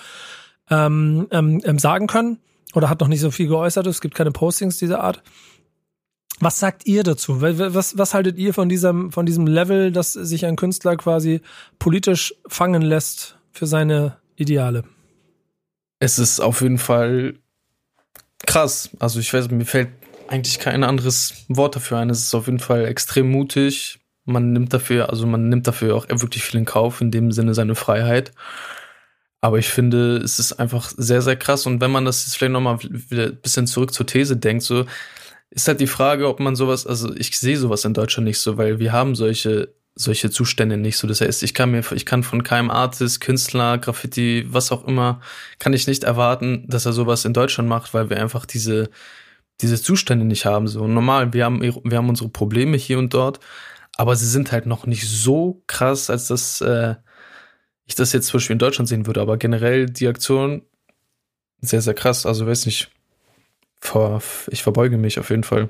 ähm, ähm, ähm sagen können oder hat noch nicht so viel geäußert. Es gibt keine Postings dieser Art. Was sagt ihr dazu? Was, was haltet ihr von diesem, von diesem Level, dass sich ein Künstler quasi politisch fangen lässt für seine Ideale? Es ist auf jeden Fall krass. Also ich weiß, mir fällt eigentlich kein anderes Wort dafür ein. Es ist auf jeden Fall extrem mutig. Man nimmt dafür, also man nimmt dafür auch wirklich viel in Kauf, in dem Sinne seine Freiheit. Aber ich finde, es ist einfach sehr, sehr krass. Und wenn man das jetzt vielleicht nochmal wieder ein bisschen zurück zur These denkt, so ist halt die Frage, ob man sowas, also ich sehe sowas in Deutschland nicht so, weil wir haben solche solche Zustände nicht so. Das heißt, ich kann mir, ich kann von keinem Artist, Künstler, Graffiti, was auch immer, kann ich nicht erwarten, dass er sowas in Deutschland macht, weil wir einfach diese, diese Zustände nicht haben. So normal, wir haben, wir haben unsere Probleme hier und dort, aber sie sind halt noch nicht so krass, als das, äh, ich das jetzt zum Beispiel in Deutschland sehen würde, aber generell die Aktion sehr, sehr krass. Also weiß nicht, ich verbeuge mich auf jeden Fall.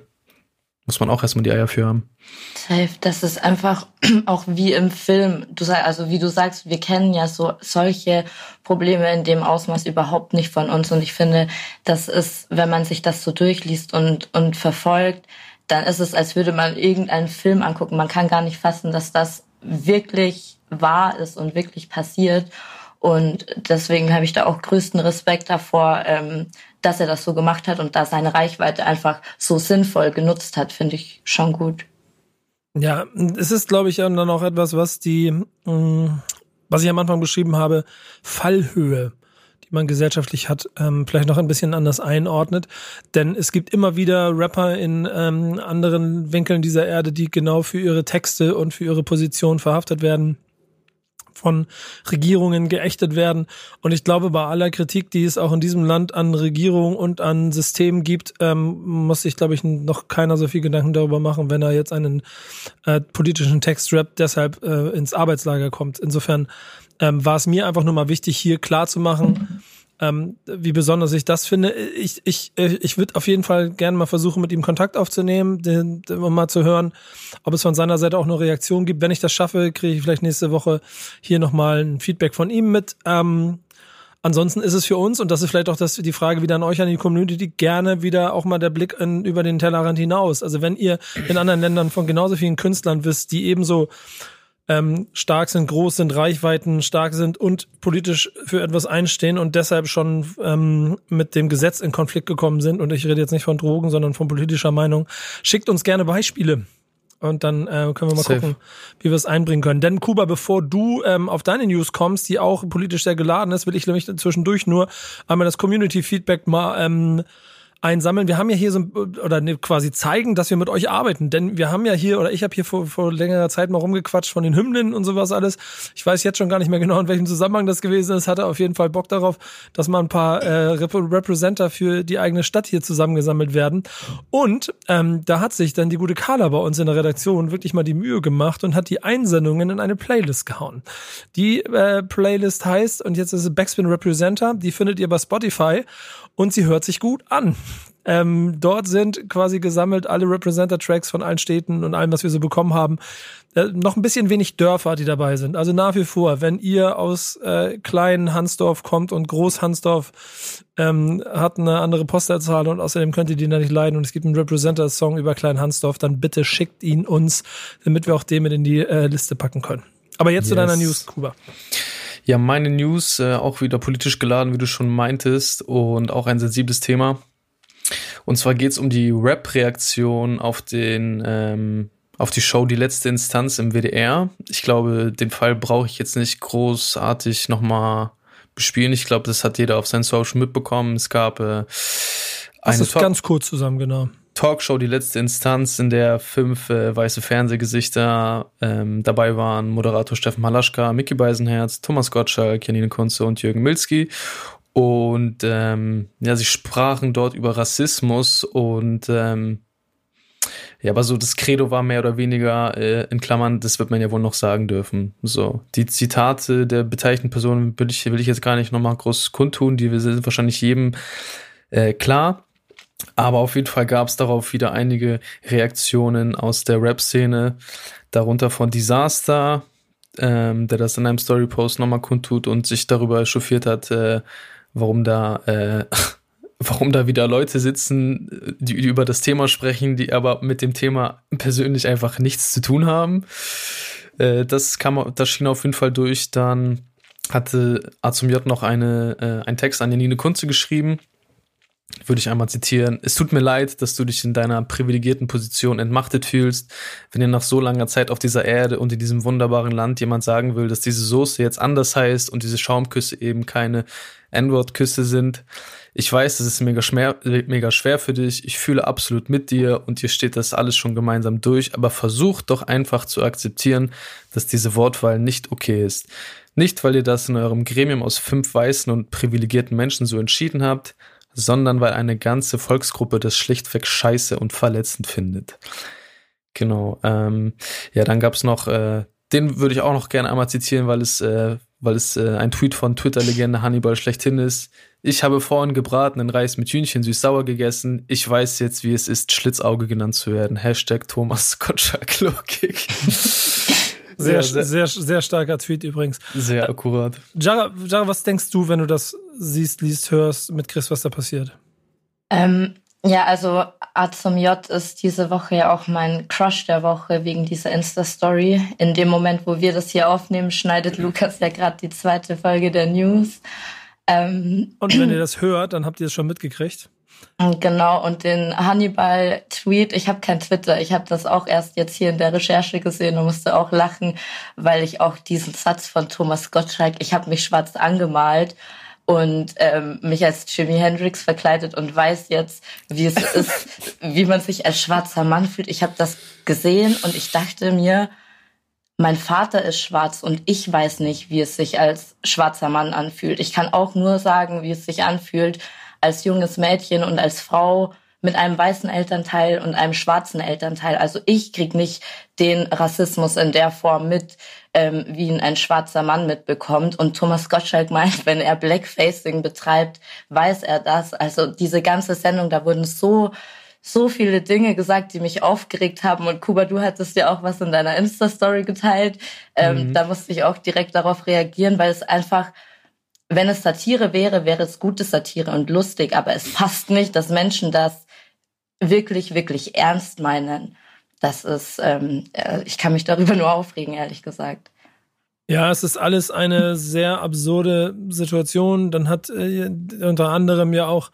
Muss man auch erstmal die Eier für haben. Safe, das ist einfach auch wie im Film. Du sagst, also wie du sagst, wir kennen ja so solche Probleme in dem Ausmaß überhaupt nicht von uns. Und ich finde, das ist, wenn man sich das so durchliest und, und verfolgt, dann ist es, als würde man irgendeinen Film angucken. Man kann gar nicht fassen, dass das wirklich wahr ist und wirklich passiert. Und deswegen habe ich da auch größten Respekt davor, ähm, dass er das so gemacht hat und da seine Reichweite einfach so sinnvoll genutzt hat, finde ich schon gut. Ja, es ist, glaube ich, dann auch etwas, was die, mm, was ich am Anfang beschrieben habe, Fallhöhe, die man gesellschaftlich hat, ähm, vielleicht noch ein bisschen anders einordnet. Denn es gibt immer wieder Rapper in ähm, anderen Winkeln dieser Erde, die genau für ihre Texte und für ihre Position verhaftet werden von Regierungen geächtet werden. Und ich glaube, bei aller Kritik, die es auch in diesem Land an Regierung und an Systemen gibt, ähm, muss sich, glaube ich, noch keiner so viel Gedanken darüber machen, wenn er jetzt einen äh, politischen Text rappt, deshalb äh, ins Arbeitslager kommt. Insofern ähm, war es mir einfach nur mal wichtig, hier klar zu machen, ähm, wie besonders ich das finde. Ich, ich, ich würde auf jeden Fall gerne mal versuchen, mit ihm Kontakt aufzunehmen, den, um mal zu hören, ob es von seiner Seite auch eine Reaktion gibt. Wenn ich das schaffe, kriege ich vielleicht nächste Woche hier nochmal ein Feedback von ihm mit. Ähm, Ansonsten ist es für uns, und das ist vielleicht auch das, die Frage wieder an euch, an die Community, gerne wieder auch mal der Blick in, über den Tellerrand hinaus. Also wenn ihr in anderen Ländern von genauso vielen Künstlern wisst, die ebenso ähm, stark sind, groß sind, Reichweiten stark sind und politisch für etwas einstehen und deshalb schon ähm, mit dem Gesetz in Konflikt gekommen sind. Und ich rede jetzt nicht von Drogen, sondern von politischer Meinung. Schickt uns gerne Beispiele. Und dann äh, können wir mal Safe. gucken, wie wir es einbringen können. Denn Kuba, bevor du ähm, auf deine News kommst, die auch politisch sehr geladen ist, will ich nämlich zwischendurch nur einmal das Community Feedback mal ähm, einsammeln. Wir haben ja hier so oder ne, quasi zeigen, dass wir mit euch arbeiten, denn wir haben ja hier oder ich habe hier vor, vor längerer Zeit mal rumgequatscht von den Hymnen und sowas alles. Ich weiß jetzt schon gar nicht mehr genau, in welchem Zusammenhang das gewesen ist. Hatte auf jeden Fall Bock darauf, dass mal ein paar äh, Rep Representer für die eigene Stadt hier zusammengesammelt werden. Und ähm, da hat sich dann die gute Carla bei uns in der Redaktion wirklich mal die Mühe gemacht und hat die Einsendungen in eine Playlist gehauen. Die äh, Playlist heißt und jetzt ist es Backspin Representer. Die findet ihr bei Spotify und sie hört sich gut an. Ähm, dort sind quasi gesammelt alle Representer-Tracks von allen Städten und allem, was wir so bekommen haben. Äh, noch ein bisschen wenig Dörfer, die dabei sind. Also nach wie vor, wenn ihr aus äh, kleinen Hansdorf kommt und Groß Hansdorf ähm, hat eine andere Postleitzahl und außerdem könnt ihr die da nicht leiden und es gibt einen Representer-Song über Klein Hansdorf, dann bitte schickt ihn uns, damit wir auch den mit in die äh, Liste packen können. Aber jetzt yes. zu deiner News, Kuba. Ja, meine News, äh, auch wieder politisch geladen, wie du schon meintest, und auch ein sensibles Thema. Und zwar geht es um die Rap-Reaktion auf den ähm, auf die Show Die letzte Instanz im WDR. Ich glaube, den Fall brauche ich jetzt nicht großartig nochmal bespielen. Ich glaube, das hat jeder auf seinen Social mitbekommen. Es gab äh, eine das ist ganz kurz zusammen, genau. Talkshow, die letzte Instanz, in der fünf äh, weiße Fernsehgesichter ähm, dabei waren. Moderator Steffen Halaschka, Mickey Beisenherz, Thomas Gottschalk, Janine Kunze und Jürgen Milski. Und ähm, ja, sie sprachen dort über Rassismus und ähm, ja, aber so das Credo war mehr oder weniger äh, in Klammern, das wird man ja wohl noch sagen dürfen. So, die Zitate der beteiligten Personen will ich, will ich jetzt gar nicht nochmal groß kundtun, die sind wahrscheinlich jedem äh, klar. Aber auf jeden Fall gab es darauf wieder einige Reaktionen aus der Rap-Szene, darunter von Disaster, ähm, der das in einem Story-Post nochmal kundtut und sich darüber chauffiert hat, äh, warum da, äh, warum da wieder Leute sitzen, die, die, über das Thema sprechen, die aber mit dem Thema persönlich einfach nichts zu tun haben. Äh, das kam, das schien auf jeden Fall durch. Dann hatte A zum J noch eine, äh, einen Text an Janine Kunze geschrieben, würde ich einmal zitieren. Es tut mir leid, dass du dich in deiner privilegierten Position entmachtet fühlst, wenn dir nach so langer Zeit auf dieser Erde und in diesem wunderbaren Land jemand sagen will, dass diese Soße jetzt anders heißt und diese Schaumküsse eben keine N-Word-Küsse sind. Ich weiß, das ist mega schwer, mega schwer für dich. Ich fühle absolut mit dir und dir steht das alles schon gemeinsam durch, aber versuch doch einfach zu akzeptieren, dass diese Wortwahl nicht okay ist. Nicht, weil ihr das in eurem Gremium aus fünf weißen und privilegierten Menschen so entschieden habt, sondern weil eine ganze Volksgruppe das schlichtweg scheiße und verletzend findet. Genau. Ähm, ja, dann gab's noch, äh, den würde ich auch noch gerne einmal zitieren, weil es, äh, weil es äh, ein Tweet von Twitter-Legende Hannibal schlechthin ist. Ich habe vorhin gebratenen Reis mit Hühnchen süß-sauer gegessen. Ich weiß jetzt, wie es ist, Schlitzauge genannt zu werden. Hashtag Thomas Gottschalk-Logik. Sehr, sehr, sehr, sehr, starker Tweet übrigens. Sehr akkurat. Jara, Jara, was denkst du, wenn du das siehst, liest, hörst mit Chris, was da passiert? Ähm, ja, also A zum J ist diese Woche ja auch mein Crush der Woche wegen dieser Insta-Story. In dem Moment, wo wir das hier aufnehmen, schneidet Lukas ja gerade die zweite Folge der News. Ähm, Und wenn ihr das hört, dann habt ihr es schon mitgekriegt. Genau, und den Hannibal-Tweet, ich habe kein Twitter, ich habe das auch erst jetzt hier in der Recherche gesehen und musste auch lachen, weil ich auch diesen Satz von Thomas Gottschalk, ich habe mich schwarz angemalt und ähm, mich als Jimi Hendrix verkleidet und weiß jetzt, wie es ist, wie man sich als schwarzer Mann fühlt. Ich habe das gesehen und ich dachte mir, mein Vater ist schwarz und ich weiß nicht, wie es sich als schwarzer Mann anfühlt. Ich kann auch nur sagen, wie es sich anfühlt, als junges Mädchen und als Frau mit einem weißen Elternteil und einem schwarzen Elternteil. Also ich krieg nicht den Rassismus in der Form mit, ähm, wie ihn ein schwarzer Mann mitbekommt. Und Thomas Gottschalk meint, wenn er Blackfacing betreibt, weiß er das. Also diese ganze Sendung, da wurden so so viele Dinge gesagt, die mich aufgeregt haben. Und Kuba, du hattest ja auch was in deiner Insta-Story geteilt. Ähm, mhm. Da musste ich auch direkt darauf reagieren, weil es einfach wenn es Satire wäre, wäre es gute Satire und lustig, aber es passt nicht, dass Menschen das wirklich, wirklich ernst meinen. Das ist, ähm, äh, ich kann mich darüber nur aufregen, ehrlich gesagt. Ja, es ist alles eine sehr absurde Situation. Dann hat äh, unter anderem ja auch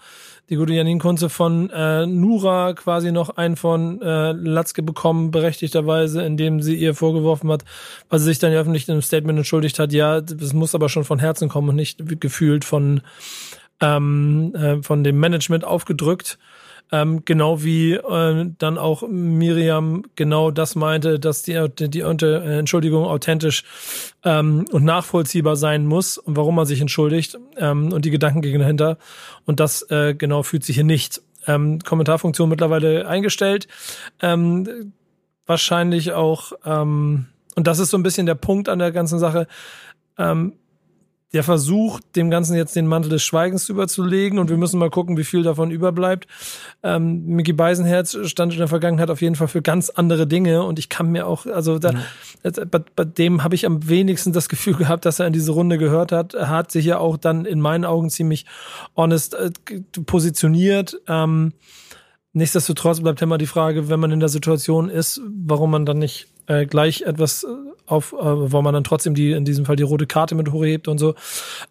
die gute Janine Kunze von äh, Nura quasi noch einen von äh, Latzke bekommen, berechtigterweise, indem sie ihr vorgeworfen hat, weil sie sich dann ja öffentlich in einem Statement entschuldigt hat, ja, das muss aber schon von Herzen kommen und nicht gefühlt von, ähm, äh, von dem Management aufgedrückt. Ähm, genau wie äh, dann auch Miriam genau das meinte, dass die, die, die äh, Entschuldigung authentisch ähm, und nachvollziehbar sein muss und warum man sich entschuldigt ähm, und die Gedanken gegen dahinter. Und das äh, genau fühlt sich hier nicht. Ähm, Kommentarfunktion mittlerweile eingestellt. Ähm, wahrscheinlich auch, ähm, und das ist so ein bisschen der Punkt an der ganzen Sache, ähm, der Versuch, dem Ganzen jetzt den Mantel des Schweigens überzulegen und wir müssen mal gucken, wie viel davon überbleibt. Ähm, Mickey Beisenherz stand in der Vergangenheit auf jeden Fall für ganz andere Dinge und ich kann mir auch, also da, mhm. bei, bei, dem habe ich am wenigsten das Gefühl gehabt, dass er in diese Runde gehört hat. Er hat sich ja auch dann in meinen Augen ziemlich honest äh, positioniert. Ähm, nichtsdestotrotz bleibt immer die Frage, wenn man in der Situation ist, warum man dann nicht äh, gleich etwas äh, auf, äh, wo man dann trotzdem die, in diesem Fall die rote Karte mit hochhebt und so.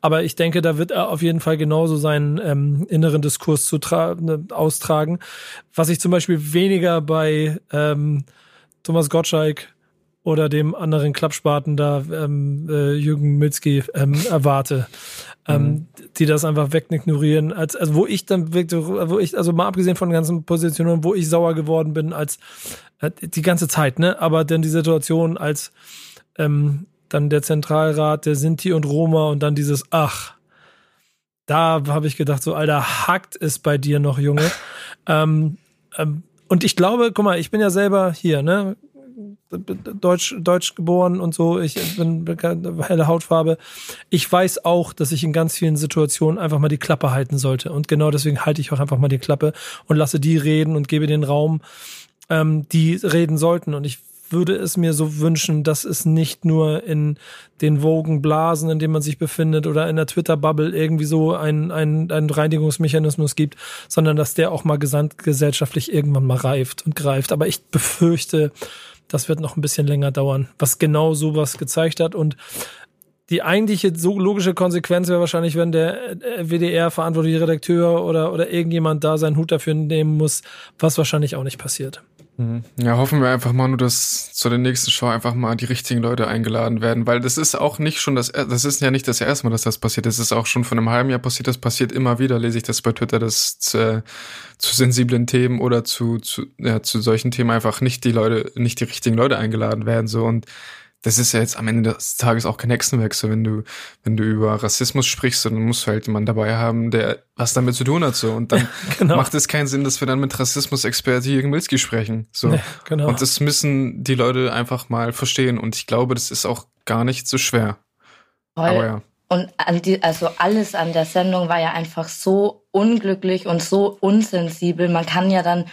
Aber ich denke, da wird er auf jeden Fall genauso seinen ähm, inneren Diskurs zu ne, austragen. Was ich zum Beispiel weniger bei ähm, Thomas Gottschalk oder dem anderen Klappspaten da, ähm, äh, Jürgen Milzki, ähm, erwarte. Ähm, mhm. die das einfach wegignorieren, als, also wo ich dann wirklich, wo ich, also mal abgesehen von den ganzen Positionen, wo ich sauer geworden bin, als äh, die ganze Zeit, ne? Aber dann die Situation als ähm, dann der Zentralrat der Sinti und Roma und dann dieses Ach, da habe ich gedacht, so, Alter, hackt es bei dir noch, Junge. ähm, ähm, und ich glaube, guck mal, ich bin ja selber hier, ne? Deutsch, Deutsch geboren und so. Ich bin helle Hautfarbe. Ich weiß auch, dass ich in ganz vielen Situationen einfach mal die Klappe halten sollte. Und genau deswegen halte ich auch einfach mal die Klappe und lasse die reden und gebe den Raum, ähm, die reden sollten. Und ich würde es mir so wünschen, dass es nicht nur in den wogen Blasen, in denen man sich befindet, oder in der Twitter-Bubble irgendwie so einen ein Reinigungsmechanismus gibt, sondern dass der auch mal gesamtgesellschaftlich irgendwann mal reift und greift. Aber ich befürchte, das wird noch ein bisschen länger dauern, was genau sowas gezeigt hat. Und die eigentliche so logische Konsequenz wäre wahrscheinlich, wenn der äh, WDR-verantwortliche Redakteur oder, oder irgendjemand da seinen Hut dafür nehmen muss, was wahrscheinlich auch nicht passiert. Ja, hoffen wir einfach mal nur, dass zu der nächsten Show einfach mal die richtigen Leute eingeladen werden, weil das ist auch nicht schon das, das ist ja nicht das erste Mal, dass das passiert. Das ist auch schon von einem halben Jahr passiert. Das passiert immer wieder, lese ich das bei Twitter, dass zu, zu sensiblen Themen oder zu, zu, ja, zu solchen Themen einfach nicht die Leute, nicht die richtigen Leute eingeladen werden, so und das ist ja jetzt am Ende des Tages auch kein Hexenwechsel, wenn du, wenn du über Rassismus sprichst, dann musst du halt jemanden dabei haben, der was damit zu tun hat, so. Und dann genau. macht es keinen Sinn, dass wir dann mit Rassismus-Experte Jürgen Milski sprechen, so. Nee, genau. Und das müssen die Leute einfach mal verstehen. Und ich glaube, das ist auch gar nicht so schwer. Voll. Aber ja. Und an die, also alles an der Sendung war ja einfach so unglücklich und so unsensibel. Man kann ja dann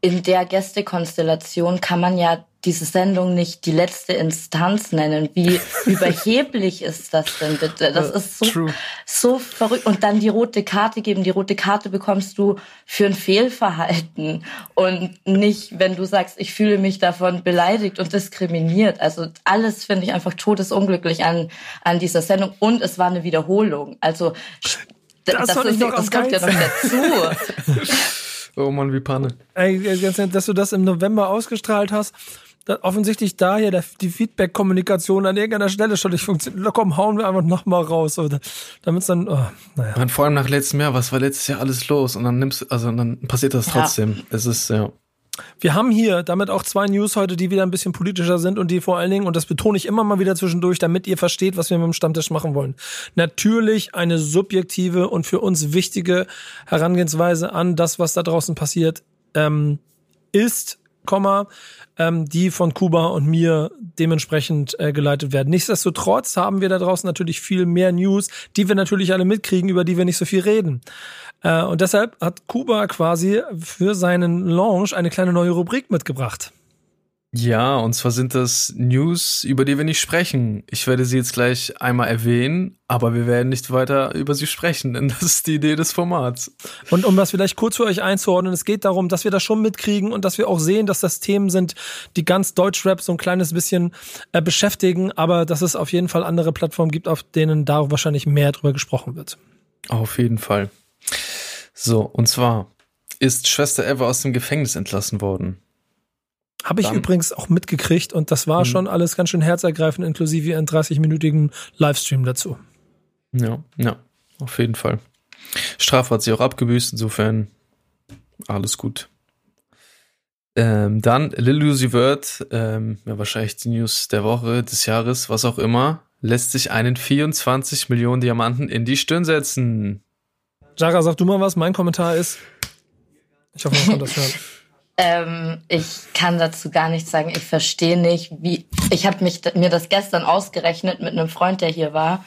in der Gästekonstellation kann man ja diese Sendung nicht die letzte Instanz nennen. Wie überheblich ist das denn bitte? Das ist so, so verrückt. Und dann die rote Karte geben. Die rote Karte bekommst du für ein Fehlverhalten und nicht, wenn du sagst, ich fühle mich davon beleidigt und diskriminiert. Also alles finde ich einfach todesunglücklich an, an dieser Sendung. Und es war eine Wiederholung. Also das, das, ist, das kommt ja noch dazu. Oh Mann, wie Panne. Ey, dass du das im November ausgestrahlt hast, offensichtlich daher der, die Feedback-Kommunikation an irgendeiner Stelle schon nicht funktioniert. Komm, hauen wir einfach nochmal raus. Damit es dann, oh, naja. Man, vor allem nach letztem Jahr, was war letztes Jahr alles los? Und dann nimmst also dann passiert das trotzdem. Ja. Es ist, ja. Wir haben hier damit auch zwei News heute, die wieder ein bisschen politischer sind und die vor allen Dingen, und das betone ich immer mal wieder zwischendurch, damit ihr versteht, was wir mit dem Stammtisch machen wollen. Natürlich eine subjektive und für uns wichtige Herangehensweise an das, was da draußen passiert, ähm, ist, die von Kuba und mir dementsprechend äh, geleitet werden. Nichtsdestotrotz haben wir da draußen natürlich viel mehr News, die wir natürlich alle mitkriegen, über die wir nicht so viel reden. Äh, und deshalb hat Kuba quasi für seinen Launch eine kleine neue Rubrik mitgebracht. Ja, und zwar sind das News, über die wir nicht sprechen. Ich werde sie jetzt gleich einmal erwähnen, aber wir werden nicht weiter über sie sprechen, denn das ist die Idee des Formats. Und um das vielleicht kurz für euch einzuordnen, es geht darum, dass wir das schon mitkriegen und dass wir auch sehen, dass das Themen sind, die ganz Deutschrap so ein kleines bisschen äh, beschäftigen, aber dass es auf jeden Fall andere Plattformen gibt, auf denen da wahrscheinlich mehr drüber gesprochen wird. Auf jeden Fall. So, und zwar ist Schwester Eva aus dem Gefängnis entlassen worden. Habe ich Dann. übrigens auch mitgekriegt und das war mhm. schon alles ganz schön herzergreifend, inklusive einen 30-minütigen Livestream dazu. Ja, ja, auf jeden Fall. Strafe hat sie auch abgebüßt, insofern alles gut. Ähm, dann Lil Uzi Vert, ähm, ja, wahrscheinlich die News der Woche, des Jahres, was auch immer, lässt sich einen 24 Millionen Diamanten in die Stirn setzen. Jara, sag du mal was. Mein Kommentar ist, ich hoffe, man kann das hören. Ähm, ich kann dazu gar nichts sagen. Ich verstehe nicht, wie. Ich habe mich mir das gestern ausgerechnet mit einem Freund, der hier war.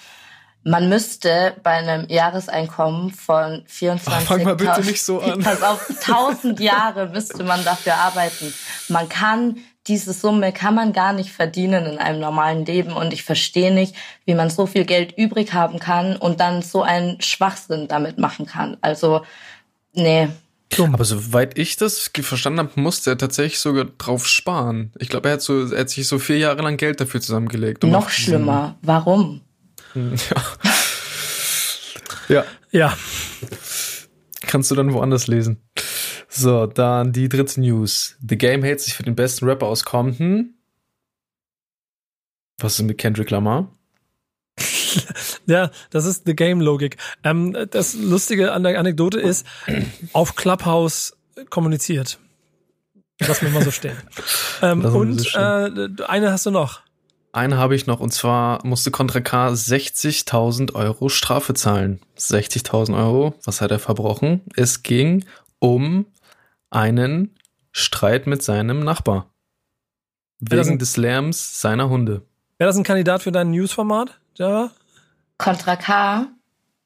man müsste bei einem Jahreseinkommen von 24 fang mal bitte nicht so an. Pass auf, 1000 Jahre müsste man dafür arbeiten. Man kann diese Summe kann man gar nicht verdienen in einem normalen Leben und ich verstehe nicht, wie man so viel Geld übrig haben kann und dann so einen Schwachsinn damit machen kann. Also nee, Dumm. Aber soweit ich das verstanden habe, musste er tatsächlich sogar drauf sparen. Ich glaube, er hat so, er hat sich so vier Jahre lang Geld dafür zusammengelegt. Um Noch schlimmer. Warum? Ja. ja. Ja. Kannst du dann woanders lesen. So, dann die dritte News. The Game hält sich für den besten Rapper aus Compton. Was ist mit Kendrick Lamar? ja, das ist The Game-Logik. Ähm, das Lustige an der Anekdote ist, auf Clubhouse kommuniziert. Lass mir mal so stehen. Ähm, und so äh, eine hast du noch. Eine habe ich noch und zwar musste Contra K 60.000 Euro Strafe zahlen. 60.000 Euro, was hat er verbrochen? Es ging um einen Streit mit seinem Nachbar. Wegen des Lärms seiner Hunde. Wäre das ein Kandidat für dein Newsformat, Java? Contra K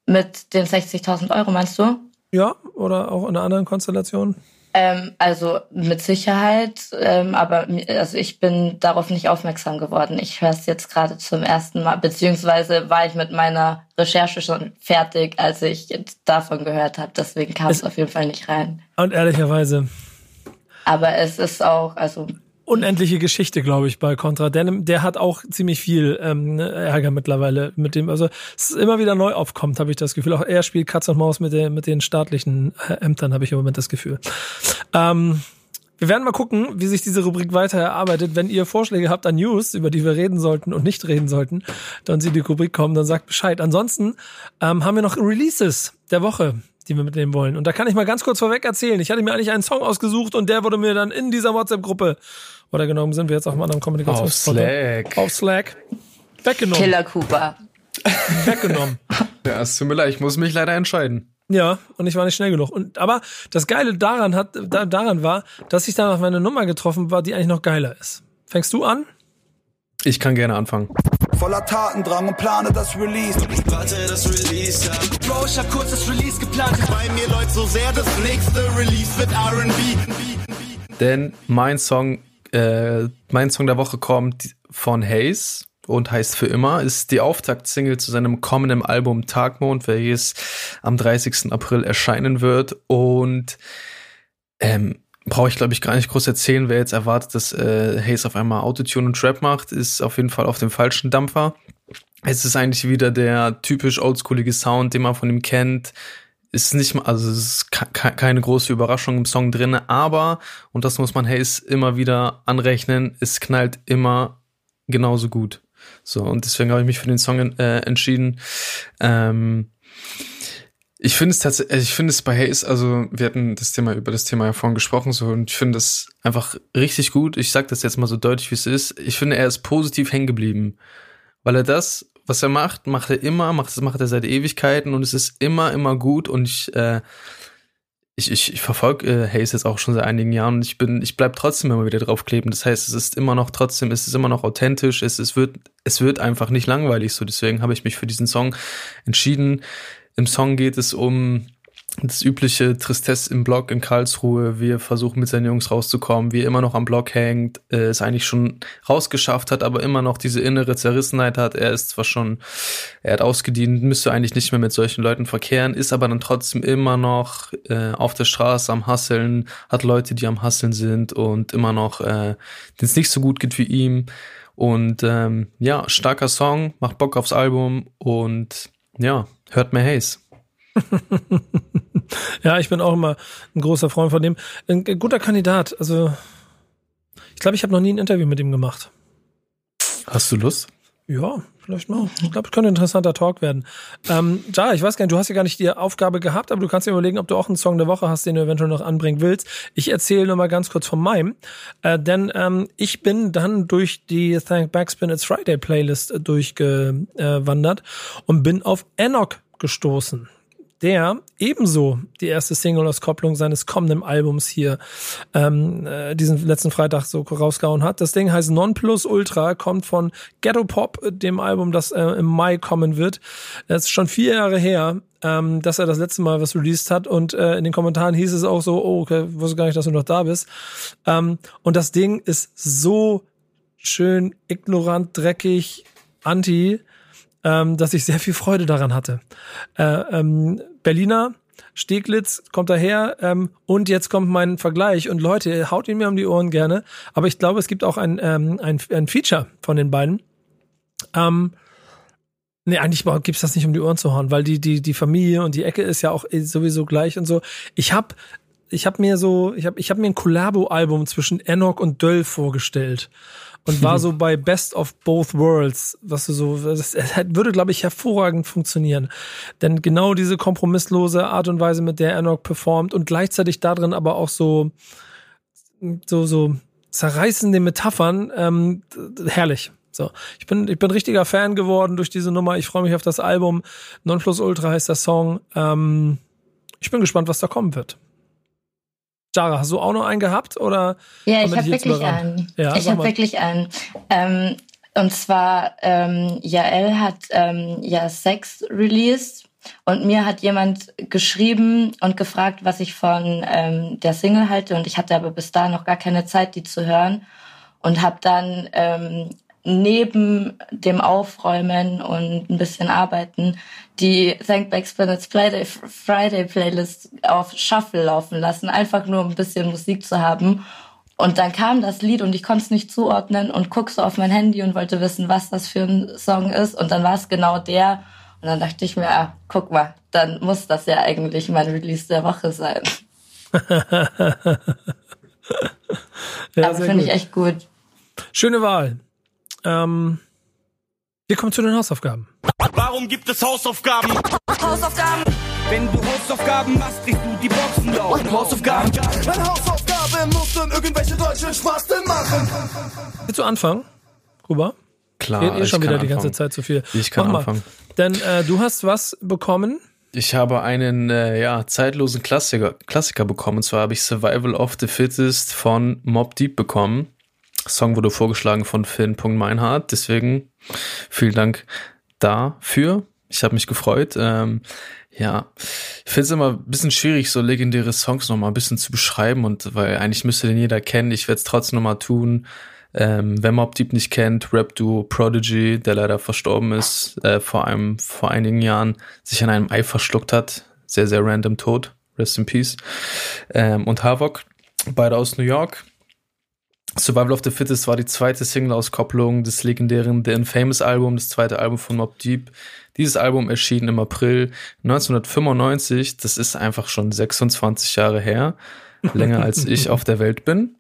mit den 60.000 Euro, meinst du? Ja, oder auch in einer anderen Konstellation? Ähm, also mit Sicherheit, ähm, aber also ich bin darauf nicht aufmerksam geworden. Ich höre es jetzt gerade zum ersten Mal, beziehungsweise war ich mit meiner Recherche schon fertig, als ich davon gehört habe. Deswegen kam es auf jeden Fall nicht rein. Und ehrlicherweise. Aber es ist auch, also unendliche Geschichte, glaube ich, bei Contra. Denn der hat auch ziemlich viel ähm, Ärger mittlerweile mit dem. Also es ist immer wieder neu aufkommt, habe ich das Gefühl. Auch er spielt Katz und Maus mit, den mit den staatlichen äh, Ämtern, habe ich im Moment das Gefühl. Ähm, wir werden mal gucken, wie sich diese Rubrik weiter erarbeitet. Wenn ihr Vorschläge habt an News, über die wir reden sollten und nicht reden sollten, dann sie die Rubrik kommen, dann sagt Bescheid. Ansonsten ähm, haben wir noch Releases der Woche die wir mitnehmen wollen. Und da kann ich mal ganz kurz vorweg erzählen. Ich hatte mir eigentlich einen Song ausgesucht und der wurde mir dann in dieser WhatsApp-Gruppe oder genommen sind wir jetzt auf einem anderen Kommunikationsportal. Auf Slack. Auf Slack. Weggenommen. Killer Cooper. Weggenommen. ja, es tut mir leid, ich muss mich leider entscheiden. Ja, und ich war nicht schnell genug. Und aber das Geile daran hat, da, daran war, dass ich dann auf meine Nummer getroffen war, die eigentlich noch geiler ist. Fängst du an? Ich kann gerne anfangen. Voller Tatendrang und plane das Release. Warte, das Release, ja. Bro, ich hab kurz das Release geplant. Bei mir läuft so sehr, das nächste Release wird R&B. Denn mein Song äh, mein Song der Woche kommt von Hayes und heißt für immer, ist die Auftaktsingle zu seinem kommenden Album Tagmond, welches am 30. April erscheinen wird. Und ähm, brauche ich, glaube ich, gar nicht groß erzählen. Wer jetzt erwartet, dass äh, Hayes auf einmal Autotune und Trap macht, ist auf jeden Fall auf dem falschen Dampfer. Es ist eigentlich wieder der typisch oldschoolige Sound, den man von ihm kennt ist nicht also es ist keine große Überraschung im Song drin, aber, und das muss man Hayes immer wieder anrechnen, es knallt immer genauso gut. So, und deswegen habe ich mich für den Song äh, entschieden. Ähm, ich finde es tatsächlich, also ich finde es bei Hayes, also wir hatten das Thema über das Thema ja vorhin gesprochen, so und ich finde es einfach richtig gut. Ich sage das jetzt mal so deutlich, wie es ist. Ich finde, er ist positiv hängen geblieben, weil er das, was er macht, macht er immer, macht das macht er seit Ewigkeiten und es ist immer, immer gut und ich, äh, ich, ich, ich verfolge äh, Hayes jetzt auch schon seit einigen Jahren und ich bin, ich bleib trotzdem immer wieder draufkleben. Das heißt, es ist immer noch trotzdem, es ist immer noch authentisch, es, es wird, es wird einfach nicht langweilig so. Deswegen habe ich mich für diesen Song entschieden. Im Song geht es um das übliche Tristesse im Block in Karlsruhe, wie er versucht mit seinen Jungs rauszukommen, wie er immer noch am Block hängt, äh, es eigentlich schon rausgeschafft hat, aber immer noch diese innere Zerrissenheit hat. Er ist zwar schon, er hat ausgedient, müsste eigentlich nicht mehr mit solchen Leuten verkehren, ist aber dann trotzdem immer noch äh, auf der Straße am Hasseln, hat Leute, die am Hasseln sind und immer noch, äh, denen es nicht so gut geht wie ihm. Und ähm, ja, starker Song, macht Bock aufs Album und ja, hört mehr Haze. ja, ich bin auch immer ein großer Freund von dem. Ein guter Kandidat. Also, ich glaube, ich habe noch nie ein Interview mit ihm gemacht. Hast du Lust? Ja, vielleicht mal. Ich glaube, es könnte ein interessanter Talk werden. Ähm, ja, ich weiß gar nicht, du hast ja gar nicht die Aufgabe gehabt, aber du kannst dir überlegen, ob du auch einen Song der Woche hast, den du eventuell noch anbringen willst. Ich erzähle nur mal ganz kurz von meinem, äh, denn ähm, ich bin dann durch die Thank Backspin It's Friday Playlist durchgewandert und bin auf Enoch gestoßen der ebenso die erste Single-Auskopplung seines kommenden Albums hier ähm, äh, diesen letzten Freitag so rausgehauen hat. Das Ding heißt Nonplus Ultra, kommt von Ghetto Pop, dem Album, das äh, im Mai kommen wird. Es ist schon vier Jahre her, ähm, dass er das letzte Mal was released hat und äh, in den Kommentaren hieß es auch so, oh, okay, wusste gar nicht, dass du noch da bist. Ähm, und das Ding ist so schön ignorant, dreckig, anti, ähm, dass ich sehr viel Freude daran hatte. Äh, ähm, Berliner, Steglitz kommt daher ähm, und jetzt kommt mein Vergleich und Leute, haut ihn mir um die Ohren gerne, aber ich glaube, es gibt auch ein, ähm, ein, ein Feature von den beiden. Ähm, Nee, eigentlich gibt's das nicht um die Ohren zu hauen, weil die, die, die Familie und die Ecke ist ja auch sowieso gleich und so. Ich hab, ich hab mir so, ich hab, ich hab mir ein Collabo-Album zwischen Enoch und Döll vorgestellt und war so bei Best of Both Worlds, was du so, das würde, glaube ich, hervorragend funktionieren. Denn genau diese kompromisslose Art und Weise, mit der Enoch performt und gleichzeitig darin aber auch so, so, so zerreißende Metaphern, ähm, herrlich. So, ich bin, ich bin richtiger Fan geworden durch diese Nummer. Ich freue mich auf das Album. Nonplus Ultra heißt der Song. Ähm, ich bin gespannt, was da kommen wird. Jara, hast du auch noch einen gehabt oder? Ja, ich habe wirklich einen. Ja, ich habe wirklich einen. Und zwar ähm, Jael hat ähm, ja Sex released und mir hat jemand geschrieben und gefragt, was ich von ähm, der Single halte und ich hatte aber bis da noch gar keine Zeit, die zu hören und habe dann ähm, neben dem Aufräumen und ein bisschen Arbeiten die Thank Backspin Friday, Friday Playlist auf Shuffle laufen lassen, einfach nur um ein bisschen Musik zu haben. Und dann kam das Lied und ich konnte es nicht zuordnen und guck so auf mein Handy und wollte wissen, was das für ein Song ist. Und dann war es genau der. Und dann dachte ich mir, ah, guck mal, dann muss das ja eigentlich mein Release der Woche sein. ja, Aber finde ich echt gut. Schöne Wahl. Ähm, wir kommen zu den Hausaufgaben. Warum gibt es Hausaufgaben? Hausaufgaben. Wenn du Hausaufgaben machst, kriegst du die Boxen laut. Hausaufgaben. Meine Hausaufgabe muss dann irgendwelche deutschen Spasten machen. Willst du anfangen, Kuba? Klar. Geht eh schon wieder anfangen. die ganze Zeit zu viel. Ich kann Mach anfangen. Denn äh, du hast was bekommen? Ich habe einen äh, ja, zeitlosen Klassiker, Klassiker bekommen. Und zwar habe ich Survival of the Fittest von Mob Deep bekommen. Song wurde vorgeschlagen von Finn.meinhardt. Deswegen vielen Dank dafür. Ich habe mich gefreut. Ähm, ja, ich finde es immer ein bisschen schwierig, so legendäre Songs nochmal ein bisschen zu beschreiben und weil eigentlich müsste den jeder kennen. Ich werde es trotzdem nochmal tun. Ähm, wenn Mob Deep nicht kennt, Rap Duo Prodigy, der leider verstorben ist, äh, vor einem, vor einigen Jahren, sich an einem Ei verschluckt hat. Sehr, sehr random Tod. Rest in Peace. Ähm, und Havok, beide aus New York. Survival of the Fittest war die zweite Single-Auskopplung des legendären The Infamous Album, das zweite Album von Mob Deep. Dieses Album erschien im April 1995. Das ist einfach schon 26 Jahre her. Länger als ich auf der Welt bin.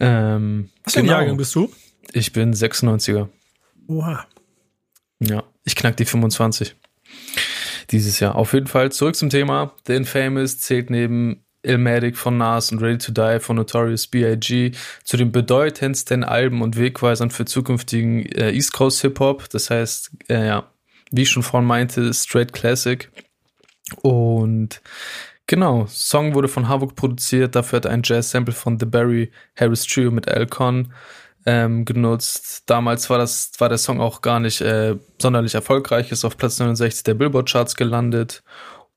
Ähm, Was für ein genau. Jahrgang bist du? Ich bin 96er. Oha. Ja, ich knack die 25. Dieses Jahr. Auf jeden Fall zurück zum Thema. The Infamous zählt neben Illmatic von Nas und Ready to Die von Notorious B.I.G. zu den bedeutendsten Alben und Wegweisern für zukünftigen äh, East Coast Hip Hop. Das heißt, äh, ja, wie ich schon vorhin meinte, straight Classic. Und genau, Song wurde von Havok produziert. Dafür hat ein Jazz-Sample von The Barry Harris Trio mit Alcon ähm, genutzt. Damals war das war der Song auch gar nicht äh, sonderlich erfolgreich, ist auf Platz 69 der Billboard Charts gelandet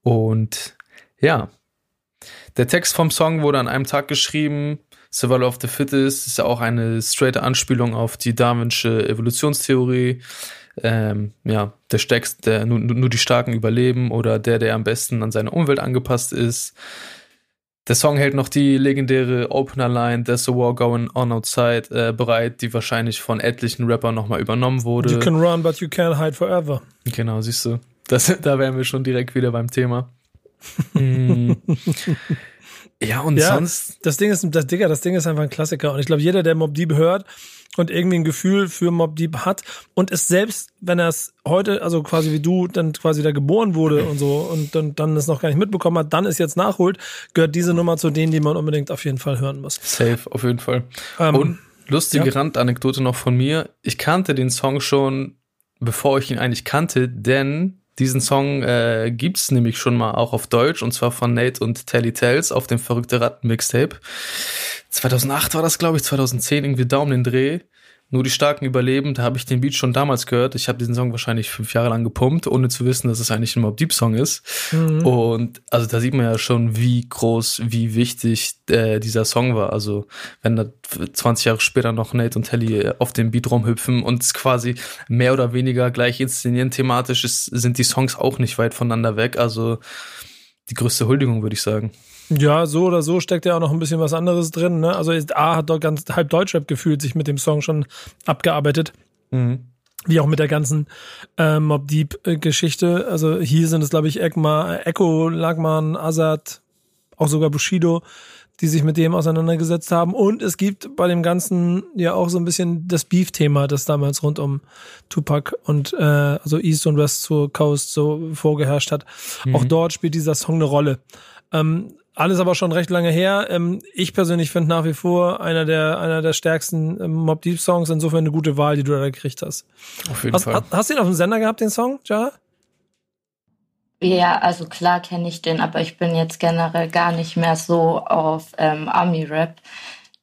und ja, der Text vom Song wurde an einem Tag geschrieben. Survival of the Fittest ist ja auch eine straight Anspielung auf die Darwinsche Evolutionstheorie. Ähm, ja, der Stärkste, der nur, nur die Starken überleben oder der, der am besten an seine Umwelt angepasst ist. Der Song hält noch die legendäre Opener-Line There's a War Going On Outside äh, bereit, die wahrscheinlich von etlichen Rappern nochmal übernommen wurde. You can run, but you can't hide forever. Genau, siehst du. Das, da wären wir schon direkt wieder beim Thema. Hm. ja, und ja, sonst. Das Ding ist, das Digga, das Ding ist einfach ein Klassiker. Und ich glaube, jeder, der Mob Deep hört und irgendwie ein Gefühl für Mob Deep hat und es selbst, wenn er es heute, also quasi wie du, dann quasi da geboren wurde und so und dann, dann es noch gar nicht mitbekommen hat, dann es jetzt nachholt, gehört diese Nummer zu denen, die man unbedingt auf jeden Fall hören muss. Safe, auf jeden Fall. Ähm, und lustige ja. Randanekdote noch von mir. Ich kannte den Song schon, bevor ich ihn eigentlich kannte, denn Diesen Song äh, gibt's nämlich schon mal auch auf Deutsch und zwar von Nate und Telly Tells auf dem Verrückte Ratten Mixtape. 2008 war das, glaube ich, 2010 irgendwie Daumen den Dreh. Nur die Starken überleben, da habe ich den Beat schon damals gehört. Ich habe diesen Song wahrscheinlich fünf Jahre lang gepumpt, ohne zu wissen, dass es eigentlich ein Mob Deep Song ist. Mhm. Und also da sieht man ja schon, wie groß, wie wichtig äh, dieser Song war. Also wenn da 20 Jahre später noch Nate und Telly auf dem Beat rumhüpfen und es quasi mehr oder weniger gleich inszenieren thematisch ist, sind die Songs auch nicht weit voneinander weg. Also die größte Huldigung, würde ich sagen. Ja, so oder so steckt ja auch noch ein bisschen was anderes drin. Ne? Also A hat dort ganz halb Deutschrap gefühlt sich mit dem Song schon abgearbeitet. Mhm. Wie auch mit der ganzen äh, Mob Deep Geschichte. Also hier sind es, glaube ich, Ekma, Echo, Lagman, Azad, auch sogar Bushido, die sich mit dem auseinandergesetzt haben. Und es gibt bei dem Ganzen ja auch so ein bisschen das Beef-Thema, das damals rund um Tupac und äh, also East und West zur Coast so vorgeherrscht hat. Mhm. Auch dort spielt dieser Song eine Rolle. Ähm, alles aber schon recht lange her. Ähm, ich persönlich finde nach wie vor einer der, einer der stärksten ähm, Mob Deep Songs. Insofern eine gute Wahl, die du da gekriegt hast. Auf jeden hast, Fall. Hast, du ihn auf dem Sender gehabt, den Song, Jara? Ja, also klar kenne ich den, aber ich bin jetzt generell gar nicht mehr so auf ähm, Army-Rap.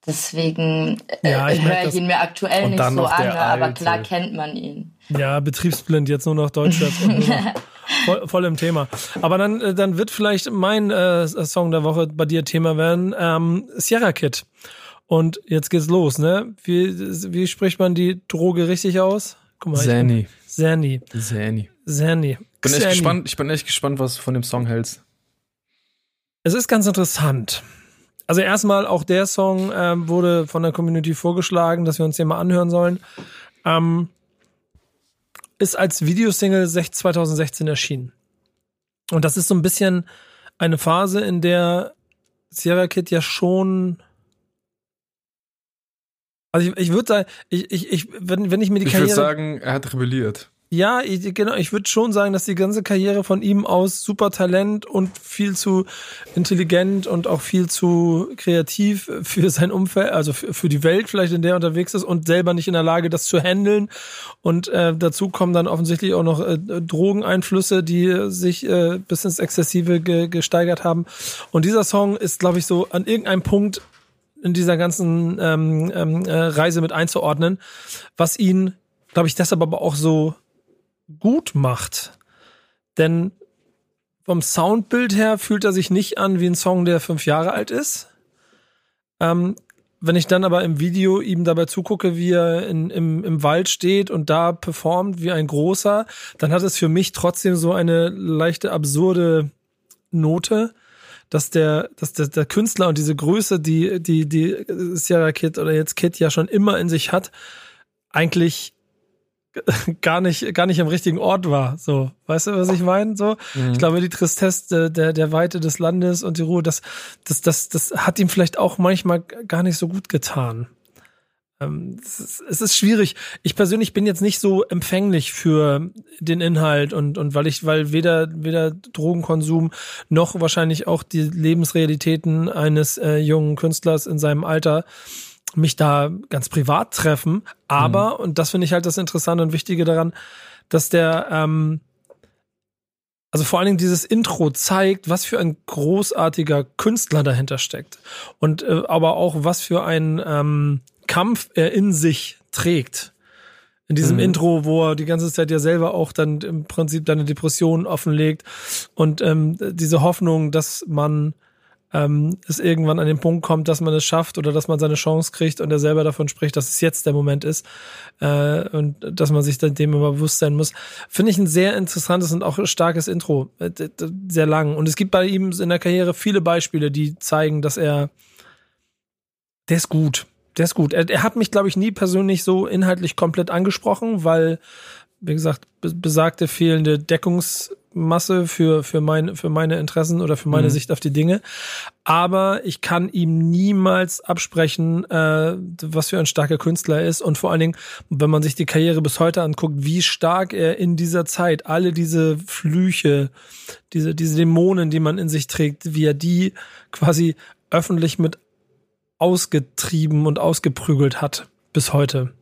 Deswegen äh, ja, höre ich ihn mir aktuell nicht so an, aber klar kennt man ihn. Ja, betriebsblind, jetzt nur noch Deutschrap. voll, voll im Thema. Aber dann, äh, dann wird vielleicht mein äh, Song der Woche bei dir Thema werden, ähm, Sierra Kid. Und jetzt geht's los, ne? Wie, wie spricht man die Droge richtig aus? Guck mal. Zany. Bin echt gespannt, ich bin echt gespannt, was du von dem Song hältst. Es ist ganz interessant. Also erstmal auch der Song ähm, wurde von der Community vorgeschlagen, dass wir uns den mal anhören sollen. Ähm, ist als Videosingle 2016 erschienen. Und das ist so ein bisschen eine Phase, in der Sierra Kid ja schon also ich, ich würde sagen, ich, ich, ich, wenn, wenn ich mir die ich Karriere. Ich würde sagen, er hat rebelliert. Ja, ich, genau. Ich würde schon sagen, dass die ganze Karriere von ihm aus super Talent und viel zu intelligent und auch viel zu kreativ für sein Umfeld, also für, für die Welt vielleicht, in der er unterwegs ist und selber nicht in der Lage, das zu handeln. Und äh, dazu kommen dann offensichtlich auch noch äh, Drogeneinflüsse, die sich äh, bis ins Exzessive ge gesteigert haben. Und dieser Song ist, glaube ich, so an irgendeinem Punkt in dieser ganzen ähm, ähm, äh, Reise mit einzuordnen, was ihn, glaube ich, deshalb aber auch so gut macht. Denn vom Soundbild her fühlt er sich nicht an wie ein Song, der fünf Jahre alt ist. Ähm, wenn ich dann aber im Video ihm dabei zugucke, wie er in, im, im Wald steht und da performt wie ein großer, dann hat es für mich trotzdem so eine leichte absurde Note, dass der, dass der, der Künstler und diese Größe, die, die, die Sierra Kid oder jetzt Kid ja schon immer in sich hat, eigentlich gar nicht, gar nicht am richtigen Ort war. So, weißt du, was ich meine? So, mhm. ich glaube, die Tristesse der, der Weite des Landes und die Ruhe, das, das, das, das hat ihm vielleicht auch manchmal gar nicht so gut getan. Ähm, es, ist, es ist schwierig. Ich persönlich bin jetzt nicht so empfänglich für den Inhalt und, und weil ich, weil weder, weder Drogenkonsum noch wahrscheinlich auch die Lebensrealitäten eines äh, jungen Künstlers in seinem Alter mich da ganz privat treffen. Aber, mhm. und das finde ich halt das Interessante und Wichtige daran, dass der, ähm, also vor allen Dingen dieses Intro zeigt, was für ein großartiger Künstler dahinter steckt. Und äh, aber auch, was für ein ähm, Kampf er in sich trägt. In diesem mhm. Intro, wo er die ganze Zeit ja selber auch dann im Prinzip deine Depression offenlegt und ähm, diese Hoffnung, dass man ähm, es irgendwann an den Punkt kommt, dass man es schafft oder dass man seine Chance kriegt und er selber davon spricht, dass es jetzt der Moment ist äh, und dass man sich dem immer bewusst sein muss. Finde ich ein sehr interessantes und auch starkes Intro, äh, sehr lang. Und es gibt bei ihm in der Karriere viele Beispiele, die zeigen, dass er, der ist gut. Der ist gut. Er, er hat mich, glaube ich, nie persönlich so inhaltlich komplett angesprochen, weil, wie gesagt, besagte fehlende Deckungs- Masse für, für, mein, für meine Interessen oder für meine mhm. Sicht auf die Dinge. Aber ich kann ihm niemals absprechen, äh, was für ein starker Künstler er ist. Und vor allen Dingen, wenn man sich die Karriere bis heute anguckt, wie stark er in dieser Zeit alle diese Flüche, diese, diese Dämonen, die man in sich trägt, wie er die quasi öffentlich mit ausgetrieben und ausgeprügelt hat bis heute.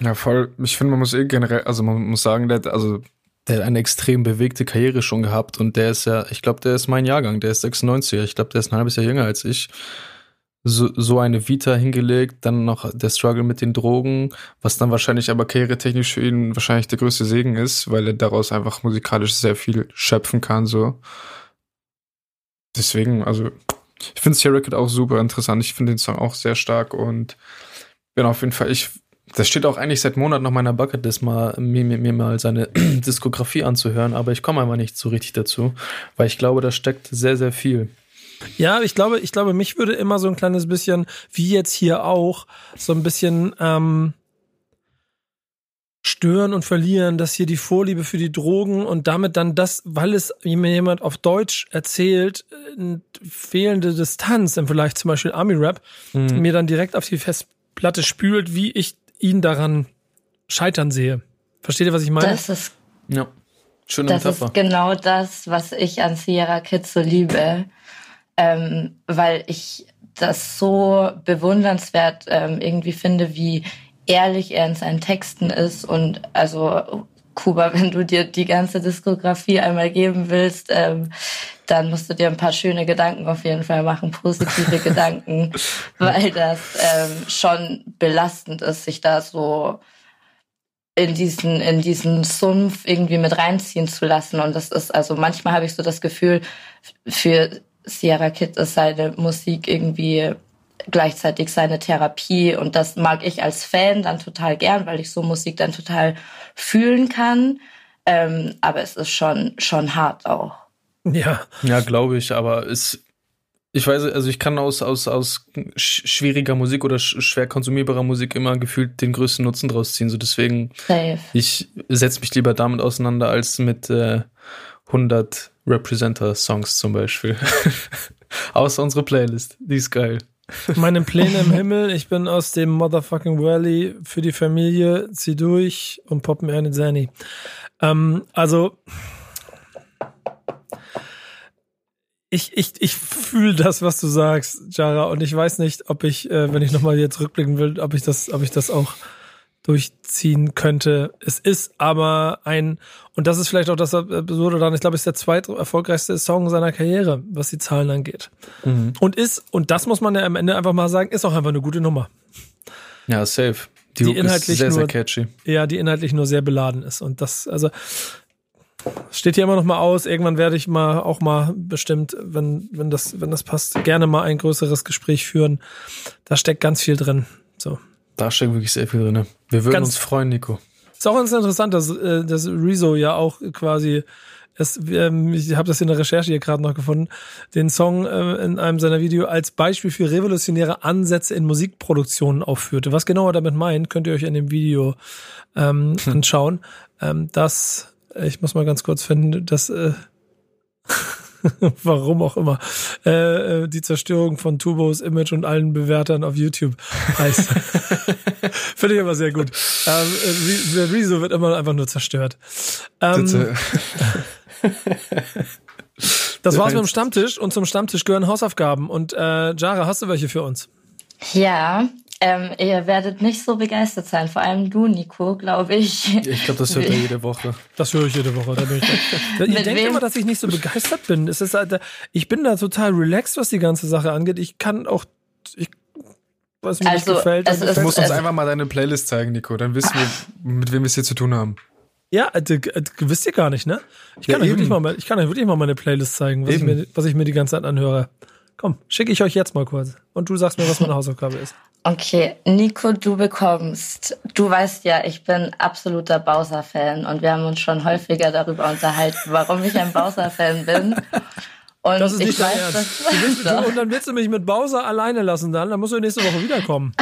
Ja, voll. Ich finde, man muss eh generell, also man muss sagen, also der hat eine extrem bewegte Karriere schon gehabt und der ist ja, ich glaube, der ist mein Jahrgang, der ist 96er, ich glaube, der ist ein halbes Jahr jünger als ich. So, so eine Vita hingelegt, dann noch der Struggle mit den Drogen, was dann wahrscheinlich aber karrieretechnisch für ihn wahrscheinlich der größte Segen ist, weil er daraus einfach musikalisch sehr viel schöpfen kann, so. Deswegen, also, ich finde Sierra Kid auch super interessant. Ich finde den Song auch sehr stark und bin auf jeden Fall, ich das steht auch eigentlich seit Monaten auf meiner Bucketlist, mal, mir, mir, mir mal seine Diskografie anzuhören, aber ich komme einfach nicht so richtig dazu, weil ich glaube, da steckt sehr, sehr viel. Ja, ich glaube, ich glaube, mich würde immer so ein kleines bisschen, wie jetzt hier auch, so ein bisschen ähm, stören und verlieren, dass hier die Vorliebe für die Drogen und damit dann das, weil es mir jemand auf Deutsch erzählt, fehlende Distanz im Vergleich zum Beispiel Army Rap, mhm. mir dann direkt auf die Festplatte spült, wie ich ihn daran scheitern sehe. Versteht ihr, was ich meine? Das ist, ja. Schöne das Metapher. ist genau das, was ich an Sierra Kids so liebe, ähm, weil ich das so bewundernswert ähm, irgendwie finde, wie ehrlich er in seinen Texten ist und also Kuba, wenn du dir die ganze Diskografie einmal geben willst, ähm, dann musst du dir ein paar schöne Gedanken auf jeden Fall machen, positive Gedanken, weil das ähm, schon belastend ist, sich da so in diesen, in diesen Sumpf irgendwie mit reinziehen zu lassen. Und das ist, also manchmal habe ich so das Gefühl, für Sierra Kid ist seine Musik irgendwie gleichzeitig seine Therapie und das mag ich als Fan dann total gern, weil ich so Musik dann total fühlen kann. Ähm, aber es ist schon, schon hart auch. Ja. Ja, glaube ich, aber es, ich weiß, also ich kann aus, aus, aus schwieriger Musik oder schwer konsumierbarer Musik immer gefühlt den größten Nutzen draus ziehen. So deswegen, Safe. ich setze mich lieber damit auseinander als mit äh, 100 Representer-Songs zum Beispiel. Außer unsere Playlist, die ist geil. Meine Pläne im Himmel, ich bin aus dem Motherfucking Valley für die Familie, zieh durch und pop mir eine Zanny. Ähm, also, ich, ich, ich fühle das, was du sagst, Jara, und ich weiß nicht, ob ich, äh, wenn ich nochmal jetzt rückblicken will, ob ich das, ob ich das auch durchziehen könnte. Es ist aber ein, und das ist vielleicht auch das Absurde daran, ich glaube, es ist der zweit erfolgreichste Song seiner Karriere, was die Zahlen angeht. Mhm. Und ist, und das muss man ja am Ende einfach mal sagen, ist auch einfach eine gute Nummer. Ja, safe. Die, die inhaltlich sehr, nur, sehr catchy. Ja, die inhaltlich nur sehr beladen ist. Und das, also, steht hier immer noch mal aus. Irgendwann werde ich mal auch mal bestimmt, wenn, wenn das, wenn das passt, gerne mal ein größeres Gespräch führen. Da steckt ganz viel drin. Da steckt wirklich sehr viel drin. Wir würden ganz, uns freuen, Nico. Ist auch ganz interessant, dass, äh, dass Rezo ja auch quasi es, ähm, ich habe das in der Recherche hier gerade noch gefunden, den Song äh, in einem seiner Videos als Beispiel für revolutionäre Ansätze in Musikproduktionen aufführte. Was genau er damit meint, könnt ihr euch in dem Video ähm, hm. anschauen. Ähm, das ich muss mal ganz kurz finden, dass äh, warum auch immer, äh, äh, die Zerstörung von Tubos Image und allen Bewertern auf YouTube heißt. Finde ich aber sehr gut. Ähm, äh, Rezo wird immer einfach nur zerstört. Ähm, das war's mit dem Stammtisch und zum Stammtisch gehören Hausaufgaben. Und äh, Jara, hast du welche für uns? Ja, ähm, ihr werdet nicht so begeistert sein, vor allem du, Nico, glaube ich. Ich glaube, das hört er jede Woche. Das höre ich jede Woche. Da ich da. Ihr denkt immer, dass ich nicht so begeistert bin. Es ist, halt, ich bin da total relaxed, was die ganze Sache angeht. Ich kann auch, ich, was mir also, nicht gefällt. Es, es, du musst uns einfach mal deine Playlist zeigen, Nico. Dann wissen wir, mit wem wir es hier zu tun haben. Ja, äh, äh, wisst ihr gar nicht, ne? Ich kann, ja, euch, wirklich mal, ich kann euch wirklich mal meine Playlist zeigen, was ich, mir, was ich mir die ganze Zeit anhöre. Komm, schicke ich euch jetzt mal kurz. Und du sagst mir, was meine Hausaufgabe ist. Okay, Nico, du bekommst. Du weißt ja, ich bin absoluter Bowser-Fan und wir haben uns schon häufiger darüber unterhalten, warum ich ein Bowser-Fan bin. Und das ist nicht ich weiß, Ernst. Willst, du, und dann willst du mich mit Bowser alleine lassen dann? Dann musst du nächste Woche wiederkommen.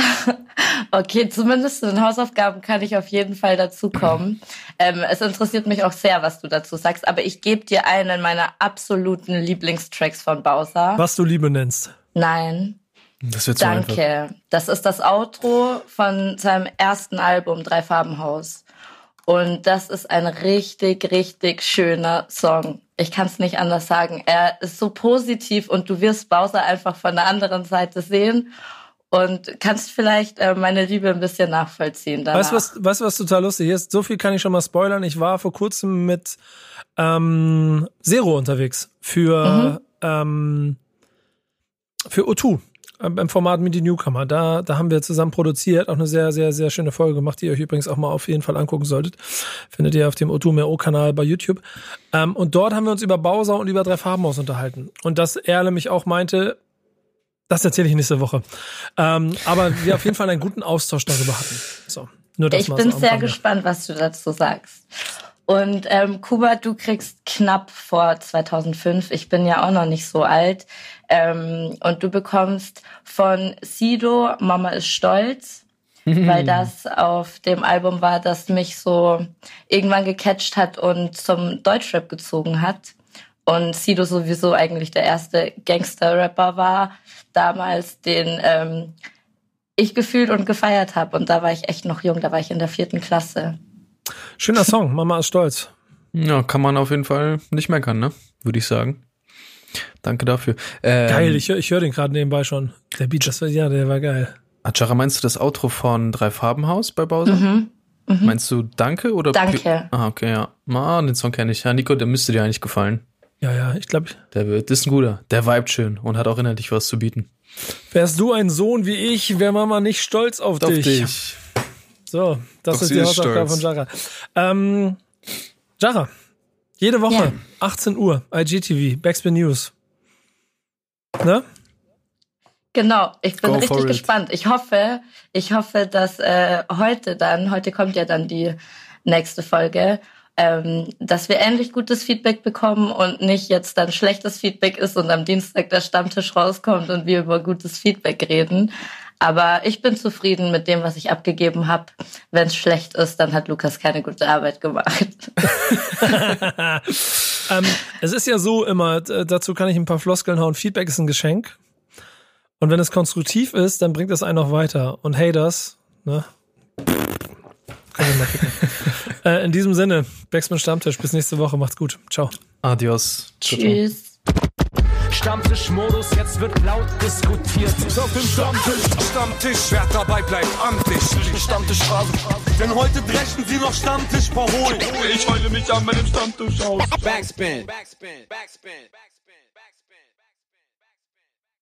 okay, zumindest zu den Hausaufgaben kann ich auf jeden Fall dazukommen. ähm, es interessiert mich auch sehr, was du dazu sagst, aber ich gebe dir einen meiner absoluten Lieblingstracks von Bowser. Was du Liebe nennst. Nein. Das wird so Danke. Einfach. Das ist das Outro von seinem ersten Album Drei Farbenhaus. Und das ist ein richtig, richtig schöner Song. Ich kann es nicht anders sagen. Er ist so positiv und du wirst Bowser einfach von der anderen Seite sehen. und kannst vielleicht äh, meine Liebe ein bisschen nachvollziehen. Danach. Weißt du, was, weißt, was total lustig ist? So viel kann ich schon mal spoilern. Ich war vor kurzem mit ähm, Zero unterwegs für, mhm. ähm, für O2 äh, beim Format Midi Newcomer. Da, da haben wir zusammen produziert, auch eine sehr, sehr, sehr schöne Folge gemacht, die ihr euch übrigens auch mal auf jeden Fall angucken solltet. Findet ihr auf dem O2 Mero-Kanal bei YouTube. Ähm, und dort haben wir uns über Bowser und über drei Farbenhaus unterhalten. Und dass Erle mich auch meinte, das erzähle ich nächste Woche. Ähm, aber wir auf jeden Fall einen guten Austausch darüber hatten. So, nur das ich bin sehr gespannt, was du dazu sagst. Und ähm, Kuba, du kriegst knapp vor 2005. Ich bin ja auch noch nicht so alt. Ähm, und du bekommst von Sido Mama ist stolz, weil das auf dem Album war, das mich so irgendwann gecatcht hat und zum Deutschrap gezogen hat und Sido sowieso eigentlich der erste Gangster-Rapper war, damals, den ähm, ich gefühlt und gefeiert habe. Und da war ich echt noch jung, da war ich in der vierten Klasse. Schöner Song, Mama ist stolz. Ja, kann man auf jeden Fall nicht meckern, ne? Würde ich sagen. Danke dafür. Ähm, geil, ich, ich höre den gerade nebenbei schon. Der Beat, das war, ja, der war geil. Achara, meinst du das Outro von Drei Farbenhaus bei Bowser? Mhm. Mhm. Meinst du Danke oder Danke. Ah, okay, ja. Ah, den Song kenne ich. Ja, Nico, der müsste dir eigentlich gefallen. Ja, ja, ich glaube. Der wird, das ist ein guter. Der vibet schön und hat auch inhaltlich was zu bieten. Wärst du ein Sohn wie ich, wäre Mama nicht stolz auf, auf dich. dich. So, das Doch ist die Hausaufgabe von Jara. Ähm, Jara, jede Woche, ja. 18 Uhr, IGTV, Backspin News. Ne? Genau, ich bin Go richtig gespannt. Ich hoffe, ich hoffe, dass äh, heute dann, heute kommt ja dann die nächste Folge ähm, dass wir endlich gutes Feedback bekommen und nicht jetzt dann schlechtes Feedback ist und am Dienstag der Stammtisch rauskommt und wir über gutes Feedback reden. Aber ich bin zufrieden mit dem, was ich abgegeben habe. Wenn es schlecht ist, dann hat Lukas keine gute Arbeit gemacht. ähm, es ist ja so immer, dazu kann ich ein paar Floskeln hauen. Feedback ist ein Geschenk. Und wenn es konstruktiv ist, dann bringt es einen auch weiter. Und Haters, ne? Ich mal kicken. äh, in diesem Sinne, Backspin Stammtisch. Bis nächste Woche. Macht's gut. Ciao. Adios. Tschüss. Stammtischmodus, jetzt wird laut diskutiert. Auf dem Stammtisch, Stammtisch, wer dabei bleibt, amtlich. Stammtisch Phase. Denn heute brechen sie noch Stammtisch verholen. Ich heule mich an meinem Stammtisch aus. Backspin. Backspin. Backspin. Backspin.